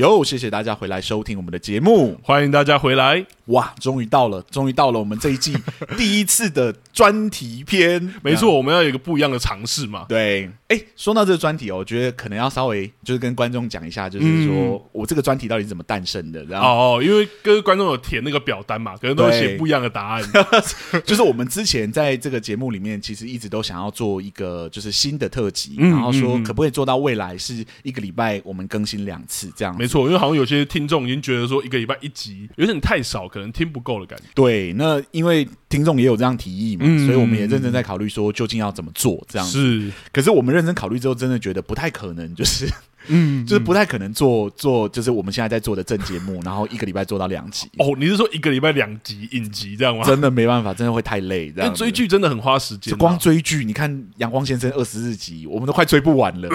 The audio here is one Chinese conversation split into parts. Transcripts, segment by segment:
哟，谢谢大家回来收听我们的节目，欢迎大家回来。哇，终于到了，终于到了我们这一季 第一次的专题篇。没错，我们要有一个不一样的尝试嘛。对，哎，说到这个专题哦，我觉得可能要稍微就是跟观众讲一下，就是说、嗯、我这个专题到底是怎么诞生的。然后哦，因为跟观众有填那个表单嘛，可能都会写不一样的答案。就是我们之前在这个节目里面，其实一直都想要做一个就是新的特辑，嗯、然后说可不可以做到未来是一个礼拜我们更新两次这样。没错，因为好像有些听众已经觉得说一个礼拜一集有点太少，可能听不够的感觉。对，那因为听众也有这样提议嘛，嗯、所以我们也认真在考虑说究竟要怎么做这样子。是，可是我们认真考虑之后，真的觉得不太可能，就是。嗯，就是不太可能做做，就是我们现在在做的正节目，然后一个礼拜做到两集。哦，你是说一个礼拜两集影集这样吗？真的没办法，真的会太累。这样追剧真的很花时间，光追剧，你看《阳光先生》二十四集，我们都快追不完了。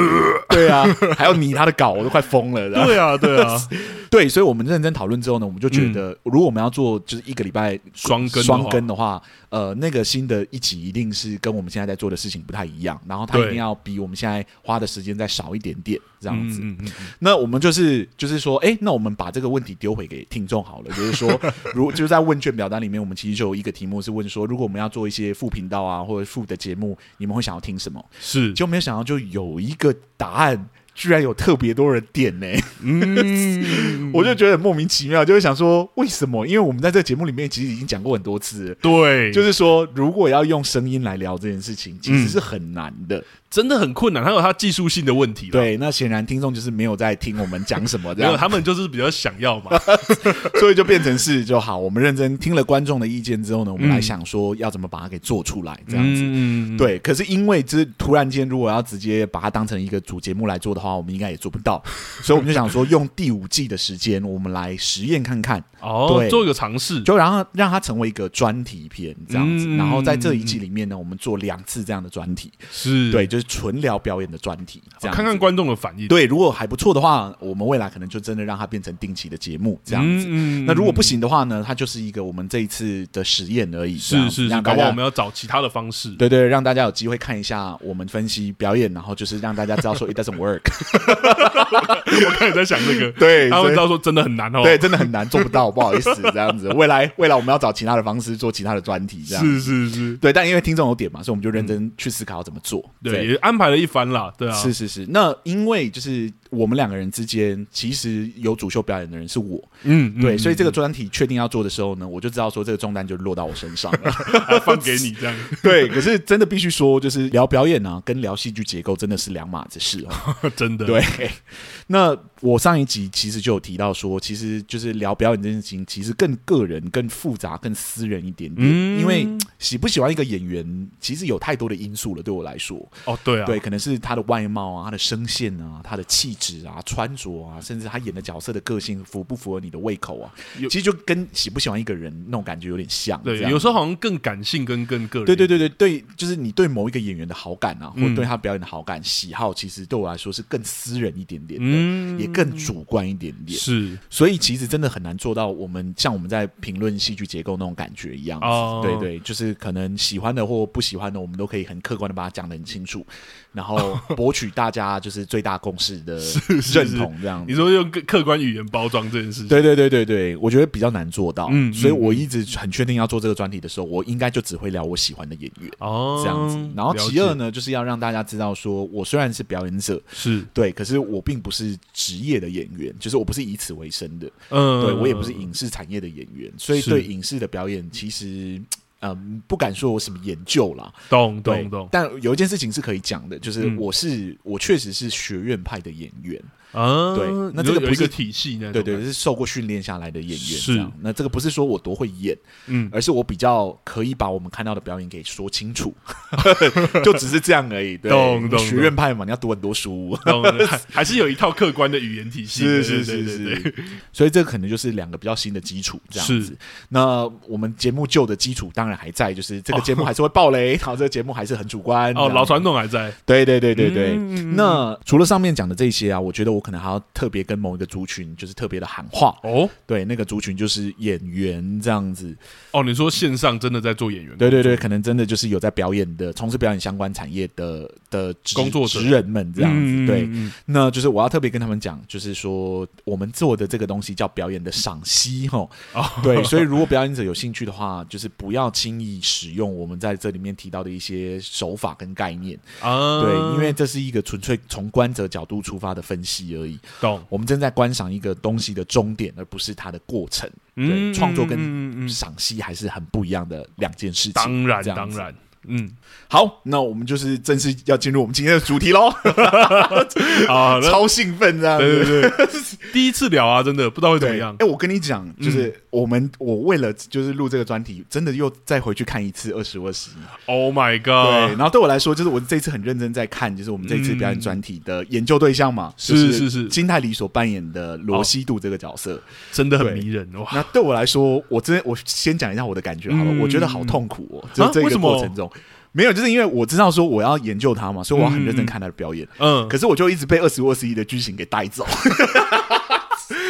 对啊，还要拟他的稿，我都快疯了。对啊，对啊，对，所以我们认真讨论之后呢，我们就觉得，如果我们要做就是一个礼拜双更双更的话，呃，那个新的一集一定是跟我们现在在做的事情不太一样，然后它一定要比我们现在花的时间再少一点点，这样子。嗯嗯嗯。那我们就是就是说，哎，那我们把这个问题丢回给听众好了。就是说，如就是在问卷表单里面，我们其实就有一个题目是问说，如果我们要做一些副频道啊，或者副的节目，你们会想要听什么？是，就没有想到就有一个答案，居然有特别多人点呢。嗯，我就觉得很莫名其妙，就会想说为什么？因为我们在这个节目里面其实已经讲过很多次，对，就是说如果要用声音来聊这件事情，其实是很难的。真的很困难，还有它技术性的问题。对，那显然听众就是没有在听我们讲什么，这样没有，他们就是比较想要嘛，所以就变成是就好。我们认真听了观众的意见之后呢，我们来想说要怎么把它给做出来，这样子。嗯、对，可是因为这突然间如果要直接把它当成一个主节目来做的话，我们应该也做不到，所以我们就想说用第五季的时间，我们来实验看看。哦，对，做一个尝试，就然后让它成为一个专题片这样子。嗯、然后在这一季里面呢，我们做两次这样的专题，是对，就是纯聊表演的专题，这样看看观众的反应。对，如果还不错的话，我们未来可能就真的让它变成定期的节目这样子。嗯、那如果不行的话呢，它就是一个我们这一次的实验而已。是是是，搞不好我们要找其他的方式。对对，让大家有机会看一下我们分析表演，然后就是让大家知道说 it doesn't work。我刚才在想这个，对，他们知道说真的很难哦，对，真的很难，做不到，不好意思这样子。未来，未来我们要找其他的方式做其他的专题，这样是是是，对。但因为听众有点嘛，所以我们就认真去思考要怎么做，对，对安排了一番啦，对啊，是是是。那因为就是。我们两个人之间，其实有主秀表演的人是我，嗯，对，嗯、所以这个专题确定要做的时候呢，我就知道说这个重担就落到我身上了，放给你这样。对，可是真的必须说，就是聊表演啊，跟聊戏剧结构真的是两码子事哦，真的。对，那我上一集其实就有提到说，其实就是聊表演这件事情，其实更个人、更复杂、更私人一点点，嗯、因为喜不喜欢一个演员，其实有太多的因素了。对我来说，哦，对啊，对，可能是他的外貌啊，他的声线啊，他的气质。啊，穿着啊，甚至他演的角色的个性符不符合你的胃口啊？其实就跟喜不喜欢一个人那种感觉有点像。对，有时候好像更感性，跟更个人。对对对对对，就是你对某一个演员的好感啊，或者对他表演的好感、喜好，其实对我来说是更私人一点点的，嗯、也更主观一点点。是，所以其实真的很难做到我们像我们在评论戏剧结构那种感觉一样。哦，对对，就是可能喜欢的或不喜欢的，我们都可以很客观的把它讲的很清楚。然后 博取大家就是最大共识的认同，这样。你说用客观语言包装这件事情，对对对对对，我觉得比较难做到。嗯，所以我一直很确定要做这个专题的时候，我应该就只会聊我喜欢的演员哦，这样子。然后其二呢，就是要让大家知道，说我虽然是表演者，是对，可是我并不是职业的演员，就是我不是以此为生的。嗯，对我也不是影视产业的演员，所以对影视的表演其实。嗯，不敢说我什么研究啦，懂懂懂。但有一件事情是可以讲的，就是我是、嗯、我确实是学院派的演员。啊，对，那这个不是个体系呢？对对，是受过训练下来的演员。是，那这个不是说我多会演，嗯，而是我比较可以把我们看到的表演给说清楚，就只是这样而已。懂懂。学院派嘛，你要读很多书，还是有一套客观的语言体系。是是是是。所以这个可能就是两个比较新的基础，这样子。那我们节目旧的基础当然然还在，就是这个节目还是会爆雷，好，这个节目还是很主观哦，老传统还在。对对对对对。那除了上面讲的这些啊，我觉得我可能还要特别跟某一个族群，就是特别的喊话哦。对，那个族群就是演员这样子。哦，你说线上真的在做演员？对对对，可能真的就是有在表演的，从事表演相关产业的的工作职人们这样子。对，那就是我要特别跟他们讲，就是说我们做的这个东西叫表演的赏析哈。哦，对，所以如果表演者有兴趣的话，就是不要轻易使用我们在这里面提到的一些手法跟概念啊。对，因为这是一个纯粹从观者角度出发的分析而已。懂，我们正在观赏一个东西的终点，而不是它的过程。嗯，创作跟赏析还是很不一样的两件事情。当然，当然。嗯，好，那我们就是正式要进入我们今天的主题喽。啊，超兴奋这样，对对对，第一次聊啊，真的不知道会怎么样。哎、欸，我跟你讲，就是我们、嗯、我为了就是录这个专题，真的又再回去看一次二十二十一。Oh my god！对，然后对我来说，就是我这次很认真在看，就是我们这次表演专题的研究对象嘛，嗯、是是是金泰梨所扮演的罗西度这个角色，真的很迷人哇。那对我来说，我真我先讲一下我的感觉好了，嗯、我觉得好痛苦哦，就这个过程中。没有，就是因为我知道说我要研究他嘛，所以我要很认真看他的表演。嗯，可是我就一直被二十五二十一的剧情给带走。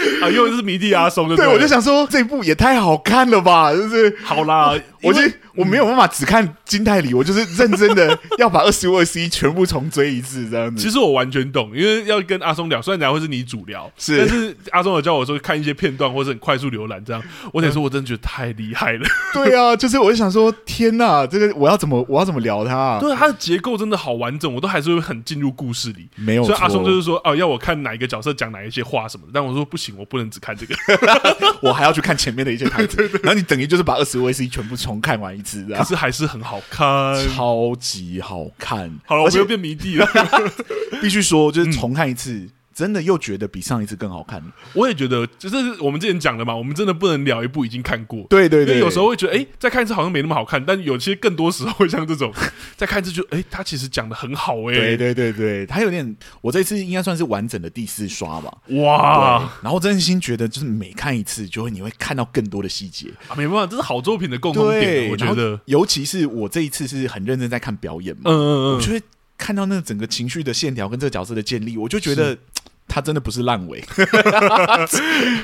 啊，因为是迷弟阿松的，对，我就想说这一部也太好看了吧，就是好啦，我就。我没有办法只看金泰梨，我就是认真的要把二十五二十一全部重追一次这样子。其实我完全懂，因为要跟阿松聊，虽然聊会是你主聊，是，但是阿松有叫我说看一些片段或者很快速浏览这样，我得说我真的觉得太厉害了。对啊，就是我就想说，天哪，这个我要怎么我要怎么聊它啊？对，它的结构真的好完整，我都还是会很进入故事里。没有，所以阿松就是说哦，要我看哪一个角色讲哪一些话什么的，但我说不行，我不能只看这个，我还要去看前面的一些台词。然后你等于就是把二十五二十一全部重看完一次，可是还是。很好看，超级好看。好了，我又变迷弟了。必须说，就是重看一次。嗯真的又觉得比上一次更好看，我也觉得，就是我们之前讲的嘛，我们真的不能聊一部已经看过。对对对，因为有时候会觉得，哎、欸，再看一次好像没那么好看，但有些更多时候会像这种，再看一次就，哎、欸，他其实讲的很好、欸，哎，对对对对，他有点，我这次应该算是完整的第四刷吧，哇，然后真心觉得，就是每看一次，就会你会看到更多的细节。啊，没办法，这是好作品的共同点，我觉得，尤其是我这一次是很认真在看表演嘛，嗯嗯嗯，我就会看到那整个情绪的线条跟这个角色的建立，我就觉得。他真的不是烂尾，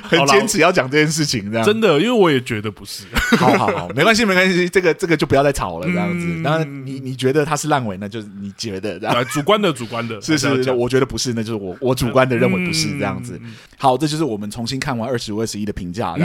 很坚持要讲这件事情，这样真的，因为我也觉得不是。好好好，没关系没关系，这个这个就不要再吵了，这样子。当然，你你觉得他是烂尾，那就是你觉得这样，主观的主观的，是是，我觉得不是，那就是我我主观的认为不是这样子。好，这就是我们重新看完二十五二十一的评价，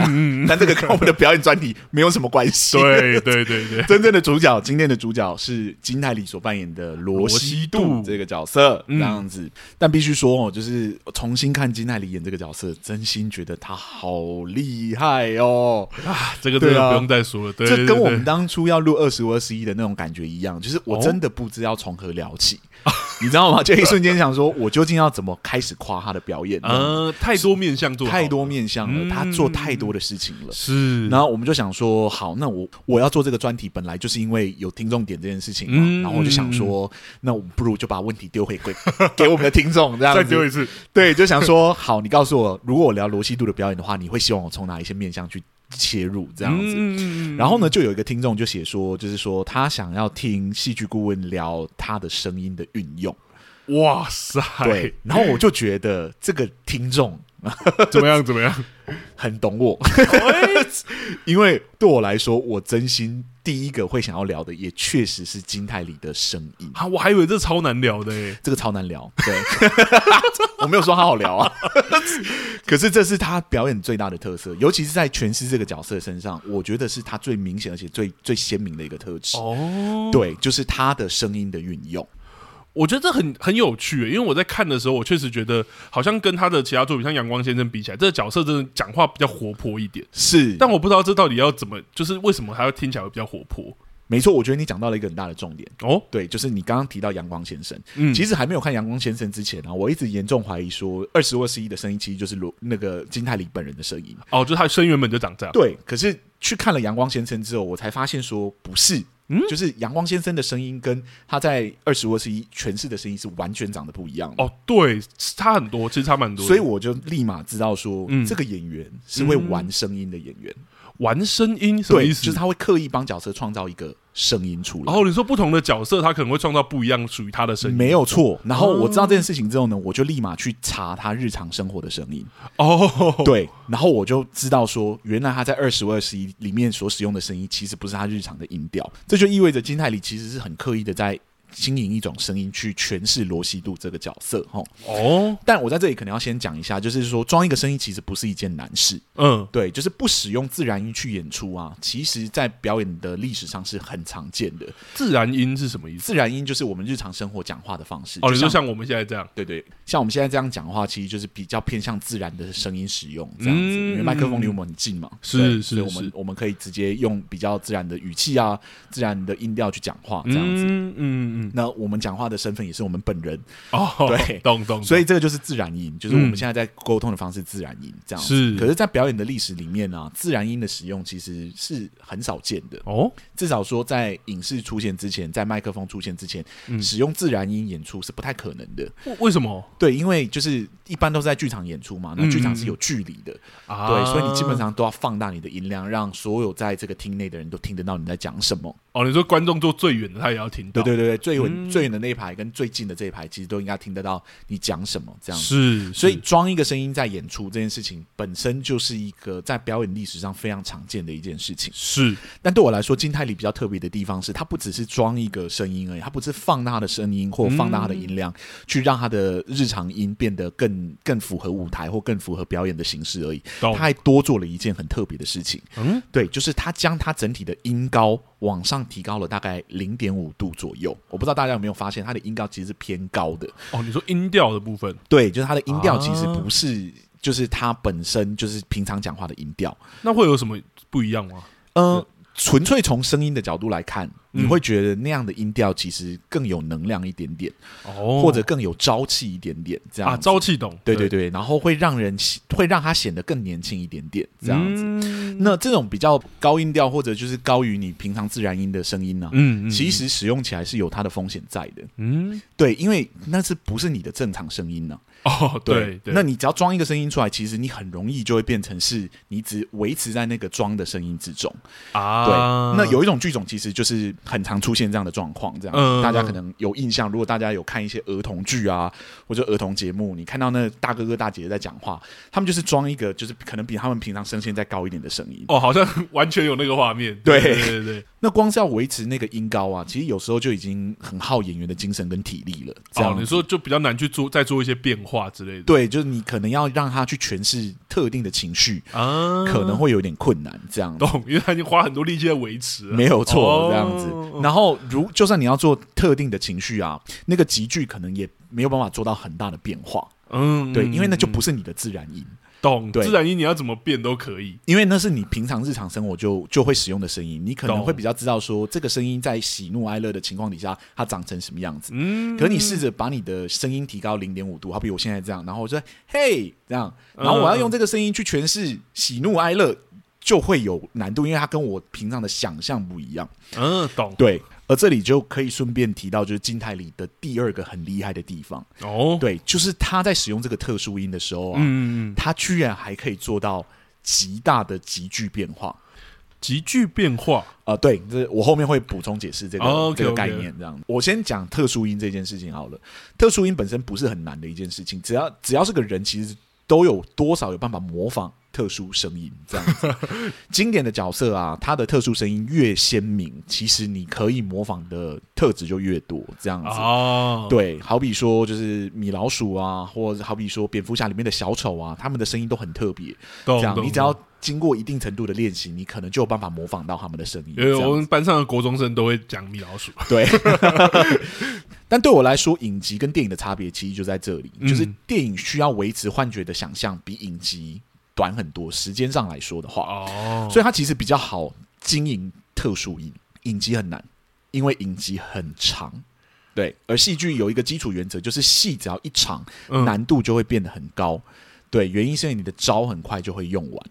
但这个跟我们的表演专题没有什么关系。对对对对，真正的主角，今天的主角是金泰里所扮演的罗西度这个角色，这样子。但必须说哦，就是。重新看金泰梨演这个角色，真心觉得他好厉害哦！啊，这个真的不用再说了。对，这跟我们当初要录二十五二十一的那种感觉一样，就是我真的不知道从何聊起，你知道吗？就一瞬间想说，我究竟要怎么开始夸他的表演？呃，太多面向做，太多面向了，他做太多的事情了。是，然后我们就想说，好，那我我要做这个专题，本来就是因为有听众点这件事情嘛。然后我就想说，那我不如就把问题丢回给 给我们的听众，这样 再丢一次，对，就想说，好，你告诉我，如果我聊罗西度的表演的话，你会希望我从哪一些面向去切入这样子？嗯、然后呢，就有一个听众就写说，就是说他想要听戏剧顾问聊他的声音的运用。哇塞！对，然后我就觉得这个听众 怎么样？怎么样？很懂我，因为对我来说，我真心。第一个会想要聊的，也确实是金泰里的声音啊！我还以为这超难聊的诶，这个超难聊。对，我没有说他好聊啊，可是这是他表演最大的特色，尤其是在诠释这个角色身上，我觉得是他最明显而且最最鲜明的一个特质。哦，对，就是他的声音的运用。我觉得这很很有趣，因为我在看的时候，我确实觉得好像跟他的其他作品，像《阳光先生》比起来，这个角色真的讲话比较活泼一点。是，但我不知道这到底要怎么，就是为什么他要听起来会比较活泼？没错，我觉得你讲到了一个很大的重点哦。对，就是你刚刚提到阳光先生，嗯，其实还没有看阳光先生之前呢，我一直严重怀疑说，二十或十一的声音其实就是罗那个金泰梨本人的声音。哦，就是他的声原本就长这样。对，可是去看了阳光先生之后，我才发现说不是。嗯，就是阳光先生的声音跟他在二十五二十一诠释的声音是完全长得不一样的。哦，对，差很多，其实差蛮多。所以我就立马知道说，嗯，这个演员是会玩声音的演员。玩声音什么意思？就是他会刻意帮角色创造一个声音出来。然后你说不同的角色，他可能会创造不一样属于他的声音，没有错。然后我知道这件事情之后呢，我就立马去查他日常生活的声音。哦，对，然后我就知道说，原来他在二十五二十一里面所使用的声音，其实不是他日常的音调。这就意味着金泰里其实是很刻意的在。经营一种声音去诠释罗西度这个角色，吼。哦。但我在这里可能要先讲一下，就是说装一个声音其实不是一件难事，嗯，对，就是不使用自然音去演出啊，其实在表演的历史上是很常见的。自然音是什么意思？自然音就是我们日常生活讲话的方式，哦，就像我们现在这样，对对，像我们现在这样讲话，其实就是比较偏向自然的声音使用这样子，因为麦克风离我们很近嘛，是是，我们我们可以直接用比较自然的语气啊，自然的音调去讲话这样子，嗯嗯，那我们讲话的身份也是我们本人哦，对，懂懂，所以这个就是自然音，就是我们现在在沟通的方式，自然音这样子。是，可是，在表演的历史里面呢，自然音的使用其实是很少见的哦。至少说，在影视出现之前，在麦克风出现之前，使用自然音演出是不太可能的。为什么？对，因为就是一般都是在剧场演出嘛，那剧场是有距离的啊，对，所以你基本上都要放大你的音量，让所有在这个厅内的人都听得到你在讲什么。哦，你说观众坐最远的，他也要听到？对对对，最远最远的那。一排跟最近的这一排，其实都应该听得到你讲什么，这样子。是，所以装一个声音在演出这件事情本身就是一个在表演历史上非常常见的一件事情。是，但对我来说，金泰里比较特别的地方是，它不只是装一个声音而已，它不是放大他的声音或放大他的音量，去让他的日常音变得更更符合舞台或更符合表演的形式而已。他还多做了一件很特别的事情。嗯，对，就是他将他整体的音高往上提高了大概零点五度左右。我不知道大家有没有发现。它的音高其实是偏高的哦。你说音调的部分，对，就是它的音调其实不是，就是它本身就是平常讲话的音调。那会有什么不一样吗？呃，纯粹从声音的角度来看。你会觉得那样的音调其实更有能量一点点，哦，或者更有朝气一点点，这样啊，朝气懂，对对对，然后会让人会让他显得更年轻一点点，这样子。嗯、那这种比较高音调或者就是高于你平常自然音的声音呢、啊，嗯，嗯，其实使用起来是有它的风险在的，嗯，对，因为那是不是你的正常声音呢、啊？哦，对，那你只要装一个声音出来，其实你很容易就会变成是你只维持在那个装的声音之中啊。对，那有一种剧种其实就是。很常出现这样的状况，这样、嗯、大家可能有印象。如果大家有看一些儿童剧啊，或者儿童节目，你看到那大哥哥大姐姐在讲话，他们就是装一个，就是可能比他们平常声线再高一点的声音。哦，好像完全有那个画面。对对对对。那光是要维持那个音高啊，其实有时候就已经很耗演员的精神跟体力了。这样、哦、你说就比较难去做，再做一些变化之类的。对，就是你可能要让他去诠释特定的情绪啊，可能会有点困难。这样懂？因为他已经花很多力气在维持。没有错，哦、这样子。然后，如就算你要做特定的情绪啊，那个集聚可能也没有办法做到很大的变化。嗯，对，因为那就不是你的自然音。懂，对，自然音你要怎么变都可以，因为那是你平常日常生活就就会使用的声音，你可能会比较知道说这个声音在喜怒哀乐的情况底下它长成什么样子。嗯，可你试着把你的声音提高零点五度，好比我现在这样，然后我说嘿这样，然后我要用这个声音去诠释喜怒哀乐，就会有难度，因为它跟我平常的想象不一样。嗯，懂，对。而这里就可以顺便提到，就是金泰里的第二个很厉害的地方。哦，对，就是他在使用这个特殊音的时候啊，嗯，他居然还可以做到极大的急剧变化，急剧变化？啊、呃，对，这我后面会补充解释这个、哦、这个概念，这样。我先讲特殊音这件事情好了，特殊音本身不是很难的一件事情，只要只要是个人，其实都有多少有办法模仿。特殊声音这样子，经典的角色啊，他的特殊声音越鲜明，其实你可以模仿的特质就越多。这样子哦，对，好比说就是米老鼠啊，或者好比说蝙蝠侠里面的小丑啊，他们的声音都很特别。这样，你只要经过一定程度的练习，你可能就有办法模仿到他们的声音。因为我们班上的国中生都会讲米老鼠。对，但对我来说，影集跟电影的差别其实就在这里，就是电影需要维持幻觉的想象，比影集。短很多，时间上来说的话，哦，所以它其实比较好经营特殊影。影集很难，因为影集很长，对。而戏剧有一个基础原则，就是戏只要一长，难度就会变得很高，对。原因是因为你的招很快就会用完，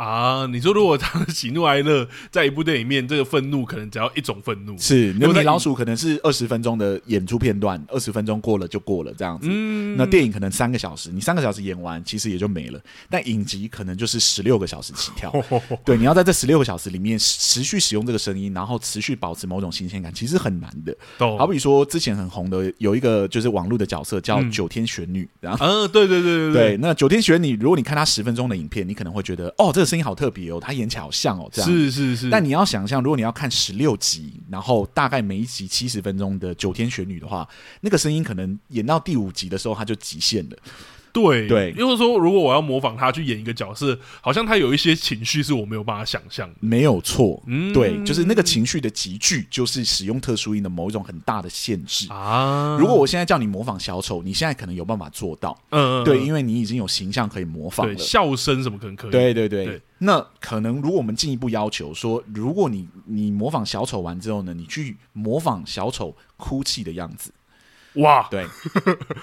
啊。你说如果他的喜怒哀乐在一部电影里面，这个愤怒可能只要一种愤怒，是那米老鼠可能是二十分钟的演出片段，二十分钟过了就过了这样子。嗯，那电影可能三个小时，你三个小时演完，其实也就没了。但影集可能就是十六个小时起跳，对，你要在这十六个小时里面持续使用这个声音，然后持续保持某种新鲜感，其实很难的。好比说之前很红的有一个就是网络的角色叫九天玄女，然后嗯，对对对对对，那九天玄女，如果你看她十分钟的影片，你可能会觉得哦，这个声音好特别哦，他演起来好像哦，这样是是是。但你要想象，如果你要看十六集，然后大概每一集七十分钟的九天玄女的话，那个声音可能演到第五集的时候，它就极限了。对对，就是说如果我要模仿他去演一个角色，好像他有一些情绪是我没有办法想象的。没有错，嗯，对，就是那个情绪的集聚，就是使用特殊音的某一种很大的限制啊。如果我现在叫你模仿小丑，你现在可能有办法做到，嗯，对，因为你已经有形象可以模仿了，笑声什么可能可以。对对对，对，那可能如果我们进一步要求说，如果你你模仿小丑完之后呢，你去模仿小丑哭泣的样子。哇，对，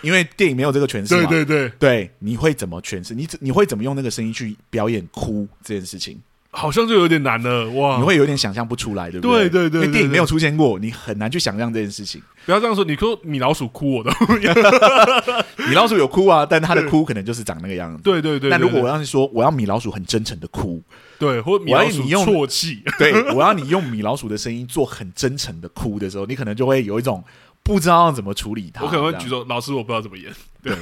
因为电影没有这个诠释嘛，对对对，对，你会怎么诠释？你你会怎么用那个声音去表演哭这件事情？好像就有点难了，哇，你会有点想象不出来，对不对？对对对，因为电影没有出现过，你很难去想象这件事情。不要这样说，你说米老鼠哭我的，米老鼠有哭啊，但他的哭可能就是长那个样子。对对对，那如果我要是说，我要米老鼠很真诚的哭，对，或米老鼠啜泣，对，我要你用米老鼠的声音做很真诚的哭的时候，你可能就会有一种。不知道要怎么处理它，我可能会举手，老师我不知道怎么演。对，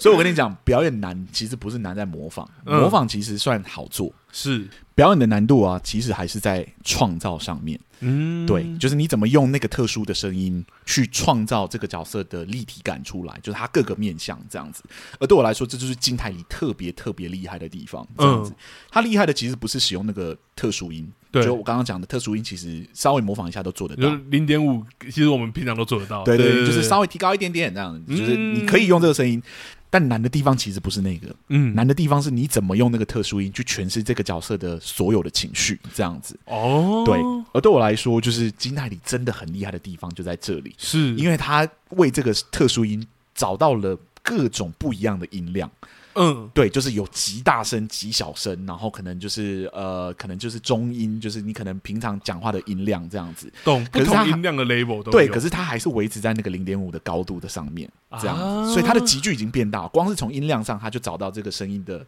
所以我跟你讲，表演难其实不是难在模仿，模仿其实算好做。嗯、是表演的难度啊，其实还是在创造上面。嗯，对，就是你怎么用那个特殊的声音去创造这个角色的立体感出来，就是他各个面向这样子。而对我来说，这就是金泰里特别特别厉害的地方。这样子，他厉害的其实不是使用那个特殊音。对，就我刚刚讲的特殊音，其实稍微模仿一下都做得到。零点五，其实我们平常都做得到。对对，对，就是稍微提高一点点这样子，嗯、就是你可以用这个声音。但难的地方其实不是那个，嗯，难的地方是你怎么用那个特殊音去诠释这个角色的所有的情绪，这样子。哦，对。而对我来说，就是金泰里真的很厉害的地方就在这里，是因为他为这个特殊音找到了各种不一样的音量。嗯，对，就是有极大声、极小声，然后可能就是呃，可能就是中音，就是你可能平常讲话的音量这样子。懂，不同音量的 label 都对，可是它还是维持在那个零点五的高度的上面，这样，啊、所以它的集距已经变大。光是从音量上，它就找到这个声音的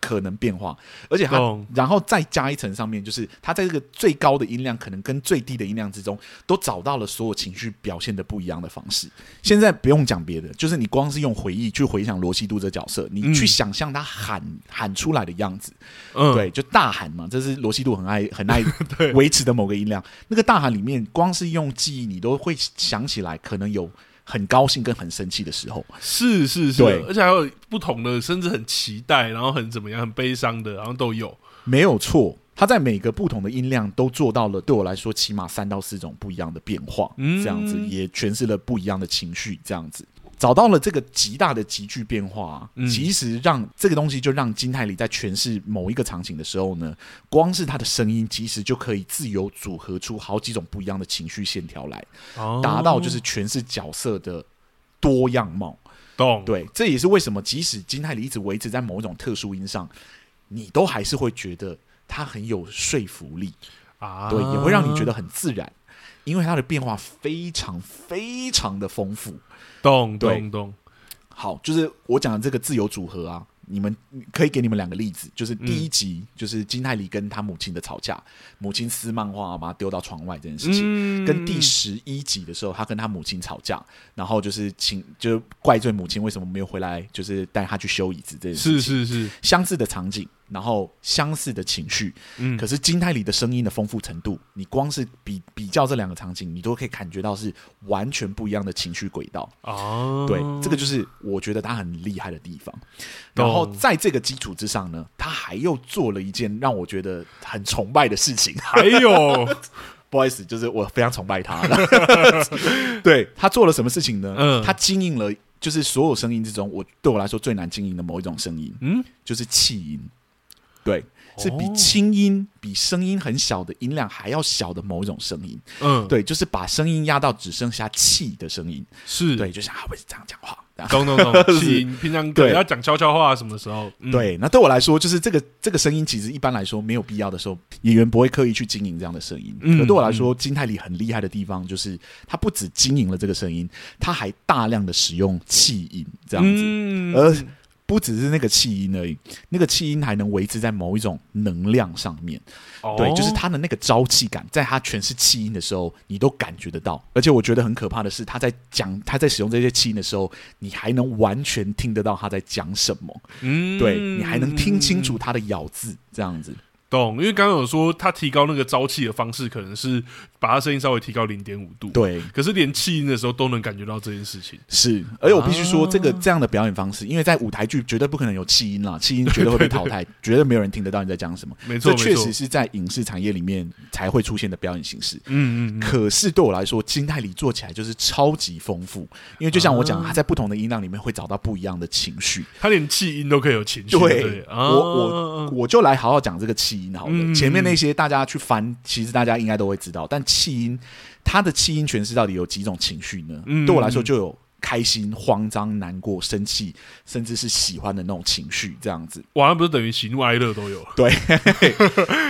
可能变化，而且它，然后再加一层上面，就是它在这个最高的音量，可能跟最低的音量之中，都找到了所有情绪表现的不一样的方式。现在不用讲别的，就是你光是用回忆去回想罗西度这角色，你。去想象他喊喊出来的样子，嗯，对，就大喊嘛，这是罗西度很爱很爱 维持的某个音量。那个大喊里面，光是用记忆，你都会想起来，可能有很高兴跟很生气的时候。是是是，对，而且还有不同的，甚至很期待，然后很怎么样，很悲伤的，然后都有。没有错，他在每个不同的音量都做到了，对我来说，起码三到四种不一样的变化，嗯，这样子也诠释了不一样的情绪，这样子。找到了这个极大的急剧变化，嗯、其实让这个东西就让金泰梨在诠释某一个场景的时候呢，光是他的声音，其实就可以自由组合出好几种不一样的情绪线条来，哦、达到就是诠释角色的多样貌。懂？对，这也是为什么即使金泰梨一直维持在某一种特殊音上，你都还是会觉得他很有说服力啊，对，也会让你觉得很自然，因为它的变化非常非常的丰富。咚咚咚，好，就是我讲的这个自由组合啊，你们可以给你们两个例子，就是第一集、嗯、就是金泰梨跟他母亲的吵架，母亲撕漫画把他丢到窗外这件事情，嗯、跟第十一集的时候他跟他母亲吵架，然后就是请就怪罪母亲为什么没有回来，就是带他去修椅子这件事情，是是是。相似的场景。然后相似的情绪，嗯，可是金泰里的声音的丰富程度，你光是比比较这两个场景，你都可以感觉到是完全不一样的情绪轨道哦。对，这个就是我觉得他很厉害的地方。然后在这个基础之上呢，他还又做了一件让我觉得很崇拜的事情。还有，不好意思，就是我非常崇拜他。对，他做了什么事情呢？嗯，他经营了，就是所有声音之中，我对我来说最难经营的某一种声音，嗯，就是气音。对，是比轻音、比声音很小的音量还要小的某一种声音。嗯，对，就是把声音压到只剩下气的声音。是，对，就像他会这样讲话，懂懂懂，气音平常对要讲悄悄话什么时候？嗯、对，那对我来说，就是这个这个声音，其实一般来说没有必要的时候，演员不会刻意去经营这样的声音。嗯，可对我来说，金泰里很厉害的地方，就是他不止经营了这个声音，他还大量的使用气音这样子，嗯、而。不只是那个气音而已，那个气音还能维持在某一种能量上面，哦、对，就是他的那个朝气感，在他全是气音的时候，你都感觉得到。而且我觉得很可怕的是，他在讲他在使用这些气音的时候，你还能完全听得到他在讲什么，嗯，对，你还能听清楚他的咬字，这样子。懂，因为刚刚有说他提高那个朝气的方式，可能是把他声音稍微提高零点五度。对，可是连气音的时候都能感觉到这件事情。是，而且我必须说，这个这样的表演方式，因为在舞台剧绝对不可能有气音啦，气音绝对会被淘汰，绝对没有人听得到你在讲什么。没错，这确实是在影视产业里面才会出现的表演形式。嗯嗯。可是对我来说，金泰梨做起来就是超级丰富，因为就像我讲，他在不同的音量里面会找到不一样的情绪，他连气音都可以有情绪。对，我我我就来好好讲这个气音好了，前面。那些大家去翻，其实大家应该都会知道。但气音，它的气音诠释到底有几种情绪呢？嗯、对我来说，就有开心、慌张、难过、生气，甚至是喜欢的那种情绪，这样子。哇，那不是等于喜怒哀乐都有？对，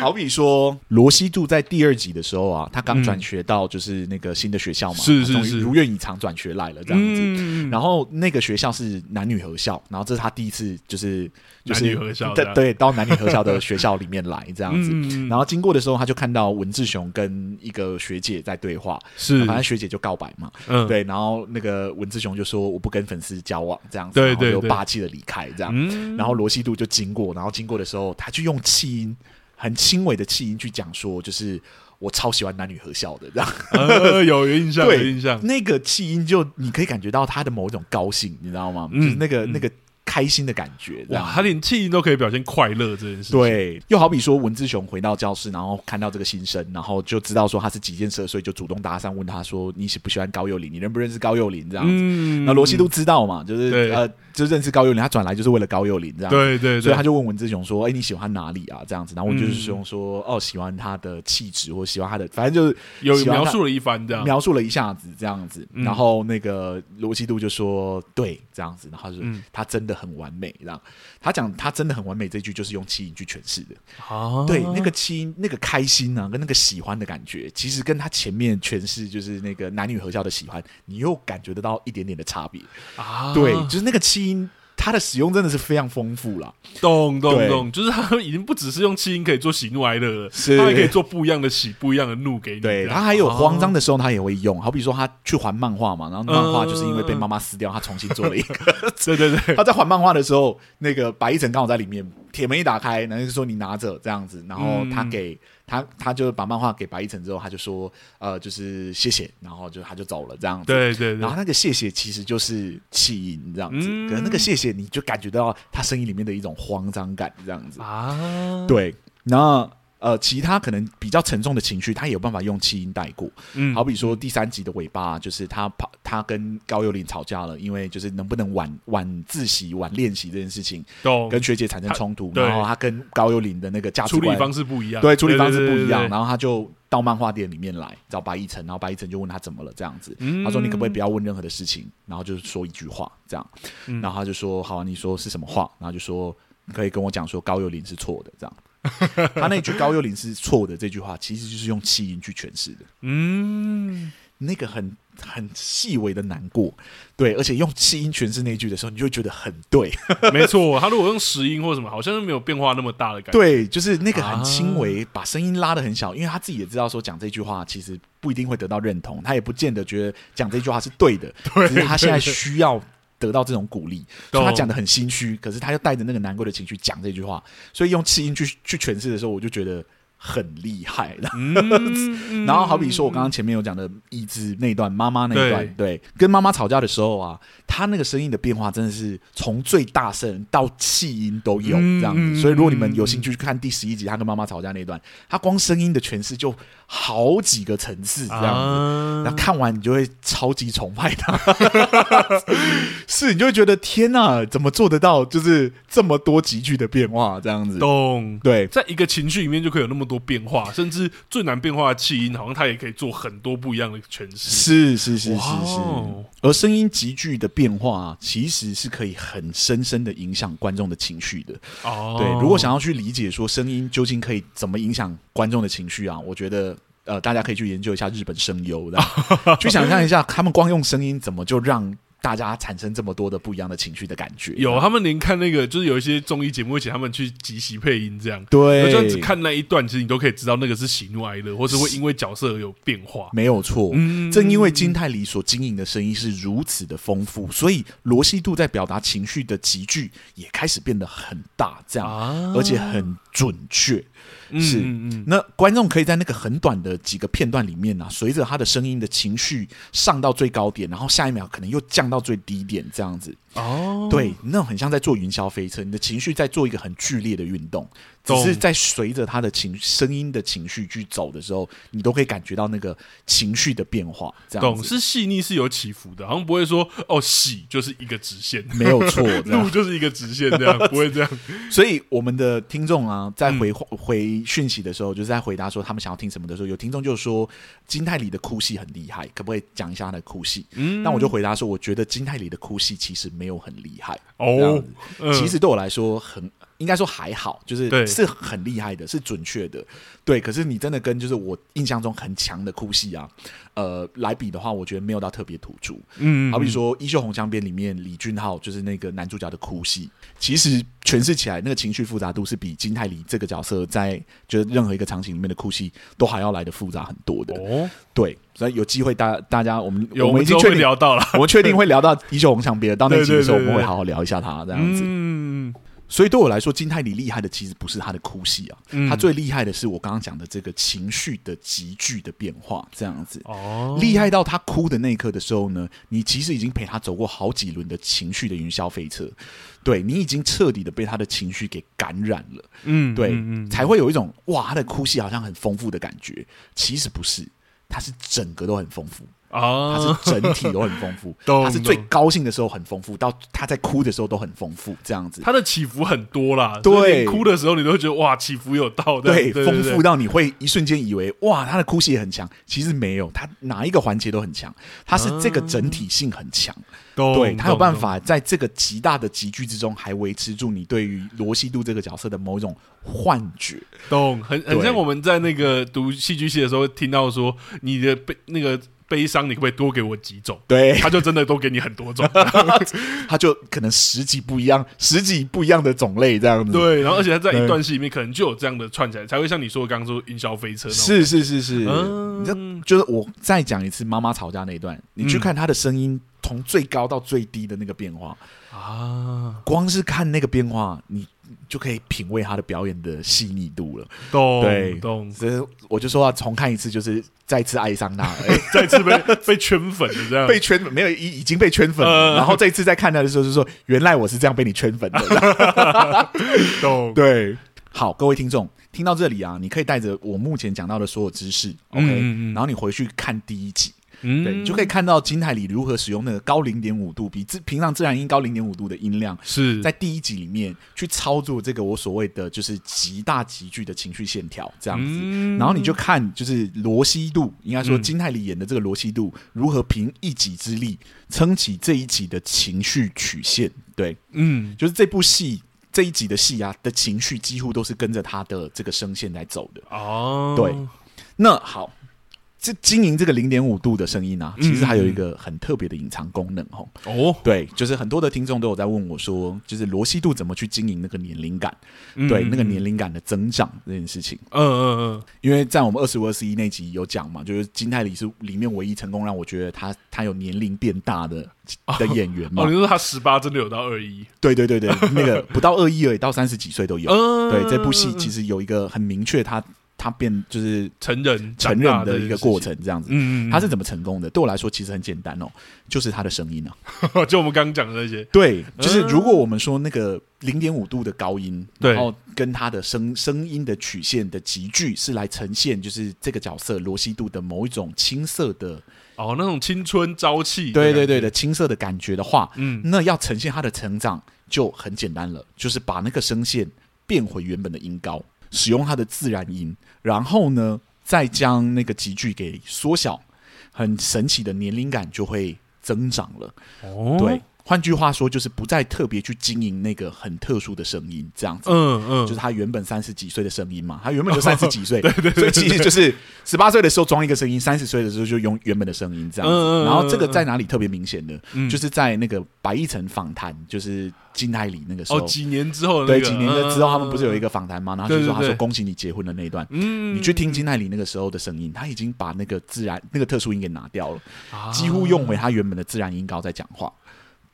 好比说罗西度在第二集的时候啊，他刚转学到就是那个新的学校嘛，是是是，如愿以偿转学来了这样子。嗯、然后那个学校是男女合校，然后这是他第一次就是。就是男女合校，对对，到男女合校的学校里面来这样子，嗯、然后经过的时候，他就看到文志雄跟一个学姐在对话，是，反正学姐就告白嘛，嗯，对，然后那个文志雄就说我不跟粉丝交往这样子，对对对，然后就霸气的离开这样，嗯、然后罗西度就经过，然后经过的时候，他就用气音很轻微的气音去讲说，就是我超喜欢男女合校的这样，呃、有印象，对有印象，那个气音就你可以感觉到他的某一种高兴，你知道吗？嗯、就是那个、嗯、那个。开心的感觉，哇！他连气音都可以表现快乐这件事情。对，又好比说文志雄回到教室，然后看到这个新生，然后就知道说他是几件事，所以就主动搭讪问他说：“你喜不喜欢高幼林？你认不认识高幼林？”这样子。嗯、那罗西都知道嘛？就是对呃，就认识高幼林，他转来就是为了高幼林这样。对，对对。所以他就问文志雄说：“哎、欸，你喜欢哪里啊？”这样子。然后文志雄说：“嗯、哦，喜欢他的气质，或喜欢他的，反正就是有描述了一番这样，描述了一下子这样子。嗯、然后那个罗西度就说：“对，这样子。”然后就、嗯、他真的很完美，这样。他讲他真的很完美，这句就是用气音去诠释的。哦，对，那个气音，那个开心啊，跟那个喜欢的感觉，其实跟他前面诠释就是那个男女合校的喜欢，你又感觉得到一点点的差别啊。对，就是那个气音。它的使用真的是非常丰富了，咚咚咚，就是它已经不只是用气音可以做喜怒哀乐了，是它还可以做不一样的喜、不一样的怒给你。对，它还有慌张的时候，它也会用。好比说，他去还漫画嘛，然后漫画就是因为被妈妈撕掉，他重新做了一个。对对对，他在还漫画的时候，那个白一晨刚好在里面，铁门一打开，然后就说你拿着这样子，然后他给。他他就把漫画给白一晨之后，他就说，呃，就是谢谢，然后就他就走了这样子。对对对。然后那个谢谢其实就是气音这样子，嗯、可是那个谢谢你就感觉到他声音里面的一种慌张感这样子啊。对，然后。呃，其他可能比较沉重的情绪，他也有办法用气音带过。嗯，好比说第三集的尾巴，就是他跑，他跟高幽灵吵架了，因为就是能不能晚晚自习、晚练习这件事情，懂。跟学姐产生冲突，然后他跟高幽灵的那个价值观处理方式不一样，对，处理方式不一样，然后他就到漫画店里面来找白亦辰，然后白亦辰就问他怎么了，这样。子，嗯、他说你可不可以不要问任何的事情，然后就是说一句话，这样，嗯、然后他就说好啊，你说是什么话？然后就说可以跟我讲说高幽灵是错的，这样。他那句高幼霖是错的这句话，其实就是用气音去诠释的。嗯，那个很很细微的难过，对，而且用气音诠释那句的时候，你就觉得很对。没错，他如果用实音或什么，好像是没有变化那么大的感觉。对，就是那个很轻微，把声音拉的很小，因为他自己也知道说讲这句话其实不一定会得到认同，他也不见得觉得讲这句话是对的，对，只是他现在需要。得到这种鼓励，所以他讲的很心虚，可是他又带着那个难过的情绪讲这句话，所以用气音去去诠释的时候，我就觉得。很厉害的，嗯、然后好比说，我刚刚前面有讲的椅子那段，妈妈那一段，对，对，跟妈妈吵架的时候啊，他那个声音的变化真的是从最大声到气音都有这样子。嗯、所以如果你们有兴趣去看第十一集，他跟妈妈吵架那段，他光声音的诠释就好几个层次这样子，啊、然后看完你就会超级崇拜他，是你就会觉得天哪，怎么做得到？就是这么多急剧的变化这样子，懂？对，在一个情绪里面就可以有那么。多变化，甚至最难变化的气音，好像它也可以做很多不一样的诠释。是是是是是。而声音急剧的变化，其实是可以很深深的影响观众的情绪的。哦，对，如果想要去理解说声音究竟可以怎么影响观众的情绪啊，我觉得呃，大家可以去研究一下日本声优的，去想象一下他们光用声音怎么就让。大家产生这么多的不一样的情绪的感觉，有他们连看那个就是有一些综艺节目会请他们去即席配音，这样。对，就只看那一段，其实你都可以知道那个是喜怒哀乐，或是会因为角色而有变化。没有错，嗯，正因为金泰梨所经营的声音是如此的丰富，所以罗西度在表达情绪的级距也开始变得很大，这样，啊、而且很准确。是，那观众可以在那个很短的几个片段里面呢、啊，随着他的声音的情绪上到最高点，然后下一秒可能又降到最低点，这样子。哦，对，那种很像在坐云霄飞车，你的情绪在做一个很剧烈的运动。只是在随着他的情声音的情绪去走的时候，你都可以感觉到那个情绪的变化。这样懂是细腻是有起伏的，好像不会说哦喜就是一个直线，没有错，路就是一个直线，这样不会这样。所以我们的听众啊，在回、嗯、回讯息的时候，就是在回答说他们想要听什么的时候，有听众就说金泰里的哭戏很厉害，可不可以讲一下他的哭戏？嗯，那我就回答说，我觉得金泰里的哭戏其实没有很厉害哦，其实对我来说很。应该说还好，就是是很厉害的，是准确的，对。可是你真的跟就是我印象中很强的哭戏啊，呃，来比的话，我觉得没有到特别突出。嗯，好比说《衣袖红镶边》里面李俊浩就是那个男主角的哭戏，其实诠释起来那个情绪复杂度是比金泰梨这个角色在就是任何一个场景里面的哭戏都还要来的复杂很多的。哦，对，所以有机会大大家我们有我们已经确定聊到了，我们确定会聊到《衣袖红镶边》，到那集的时候我们会好好聊一下他这样子。嗯。所以对我来说，金泰梨厉害的其实不是他的哭戏啊，嗯、他最厉害的是我刚刚讲的这个情绪的急剧的变化，这样子。哦，厉害到他哭的那一刻的时候呢，你其实已经陪他走过好几轮的情绪的云霄飞车，对，你已经彻底的被他的情绪给感染了。嗯，对，嗯嗯、才会有一种哇，他的哭戏好像很丰富的感觉。其实不是，他是整个都很丰富。啊，它是整体都很丰富，它是最高兴的时候很丰富，到他在哭的时候都很丰富，这样子。它的起伏很多啦，对，哭的时候你都会觉得哇，起伏有道，对，丰富到你会一瞬间以为哇，他的哭戏也很强，其实没有，他哪一个环节都很强，他是这个整体性很强，对，他有办法在这个极大的集聚之中，还维持住你对于罗西度这个角色的某一种幻觉，懂？很很像我们在那个读戏剧系的时候听到说你的被那个。悲伤，你可不可以多给我几种？对，他就真的多给你很多种，他就可能十几不一样，十几不一样的种类这样子。对，然后而且他在一段戏里面可能就有这样的串起来，才会像你说的刚刚说云霄飞车。是是是是，嗯，你就是我再讲一次妈妈吵架那一段，你去看他的声音从最高到最低的那个变化啊，光是看那个变化，你。就可以品味他的表演的细腻度了。懂，对，懂。所以我就说要重看一次，就是再次爱上他，欸、再次被被圈粉的这样，被圈粉没有已已经被圈粉了。呃、然后这一次再看他的时候，就说原来我是这样被你圈粉的。懂，对。好，各位听众，听到这里啊，你可以带着我目前讲到的所有知识，OK，然后你回去看第一集。嗯，对，你就可以看到金泰里如何使用那个高零点五度，比自平常自然音高零点五度的音量，是。在第一集里面去操作这个我所谓的就是极大急剧的情绪线条这样子，嗯、然后你就看就是罗西度，应该说金泰里演的这个罗西度如何凭一己之力撑起这一集的情绪曲线，对，嗯，就是这部戏这一集的戏啊的情绪几乎都是跟着他的这个声线来走的。哦，对，那好。这经营这个零点五度的声音啊，其实还有一个很特别的隐藏功能哦。哦，对，就是很多的听众都有在问我说，就是罗西度怎么去经营那个年龄感？嗯、对，那个年龄感的增长这件事情。嗯嗯嗯。因为在我们二十五二十一那集有讲嘛，就是金泰里是里面唯一成功让我觉得他他有年龄变大的的演员嘛。哦，你说他十八真的有到二一？对对对对，那个不到二一而已，到三十几岁都有。嗯、对，这部戏其实有一个很明确他。他变就是成人成人的一个过程，这样子。嗯，他是怎么成功的？对我来说，其实很简单哦，就是他的声音啊。就我们刚刚讲的那些。对，就是如果我们说那个零点五度的高音，然后跟他的声声音的曲线的集聚是来呈现，就是这个角色罗西度的某一种青涩的哦，那种青春朝气，对对对的青涩的感觉的话，嗯，那要呈现他的成长就很简单了，就是把那个声线变回原本的音高。使用它的自然音，然后呢，再将那个集距给缩小，很神奇的年龄感就会增长了。哦，对。换句话说，就是不再特别去经营那个很特殊的声音，这样子。嗯嗯，就是他原本三十几岁的声音嘛，他原本就 三十几岁，对对，所以其实就是十八岁的时候装一个声音，三十岁的时候就用原本的声音这样子。然后这个在哪里特别明显呢，就是在那个白一辰访谈，就是金泰里那个时候，几年之后，对，几年之后他们不是有一个访谈吗？然后就说他说恭喜你结婚的那一段，嗯，你去听金泰里那个时候的声音，他已经把那个自然那个特殊音给拿掉了，几乎用回他原本的自然音高在讲话，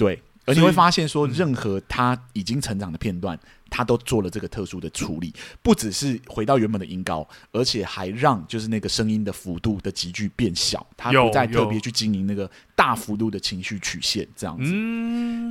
对。而你会发现，说任何他已经成长的片段，他都做了这个特殊的处理，不只是回到原本的音高，而且还让就是那个声音的幅度的急剧变小，他不再特别去经营那个大幅度的情绪曲线，这样子。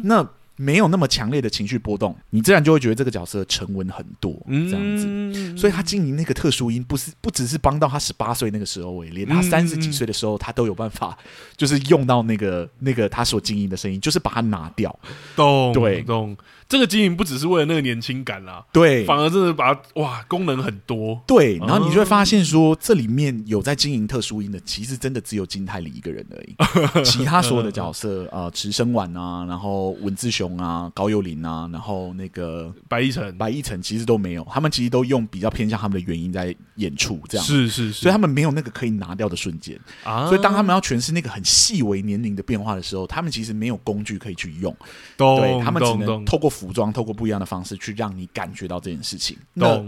那。没有那么强烈的情绪波动，你自然就会觉得这个角色沉稳很多，这样子。嗯、所以他经营那个特殊音，不是不只是帮到他十八岁那个时候，连他三十几岁的时候，他都有办法，就是用到那个那个他所经营的声音，就是把它拿掉。懂，对，懂。这个经营不只是为了那个年轻感啦，对，反而真的把它哇功能很多，对，然后你就会发现说，这里面有在经营特殊音的，其实真的只有金泰里一个人而已，其他所有的角色啊，池生晚啊，然后文志雄啊，高幼林啊，然后那个白一晨，白一晨其实都没有，他们其实都用比较偏向他们的原音在演出，这样。是是是，所以他们没有那个可以拿掉的瞬间。啊，所以当他们要诠释那个很细微年龄的变化的时候，他们其实没有工具可以去用，对，他们只能透过服装，透过不一样的方式去让你感觉到这件事情。那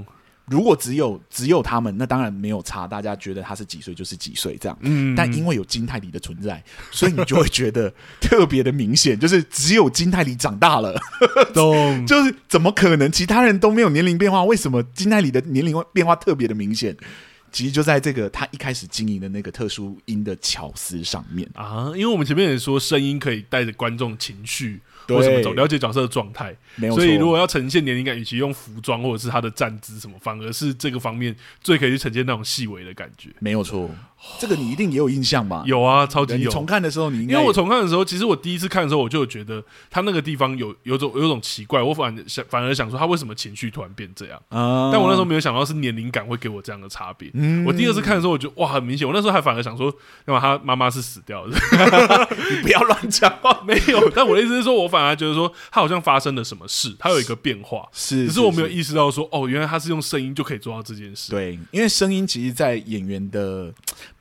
如果只有只有他们，那当然没有差，大家觉得他是几岁就是几岁这样。嗯，但因为有金泰梨的存在，所以你就会觉得特别的明显，就是只有金泰梨长大了。懂，就是怎么可能其他人都没有年龄变化？为什么金泰梨的年龄变化特别的明显？其实就在这个他一开始经营的那个特殊音的巧思上面啊。因为我们前面也说，声音可以带着观众情绪。为什么走？了解角色的状态，所以如果要呈现年龄感，与其用服装或者是他的站姿什么，反而是这个方面最可以去呈现那种细微的感觉。没有错。这个你一定也有印象吧？有啊，超级有。重看的时候，你应该因为我重看的时候，其实我第一次看的时候，我就觉得他那个地方有有种有种奇怪，我反想反而想说他为什么情绪突然变这样啊？但我那时候没有想到是年龄感会给我这样的差别。嗯，我第二次看的时候，我觉得哇，很明显。我那时候还反而想说，因为他妈妈是死掉的，你不要乱讲话。没有，但我的意思是说，我反而觉得说他好像发生了什么事，他有一个变化，是，只是我没有意识到说哦，原来他是用声音就可以做到这件事。对，因为声音其实，在演员的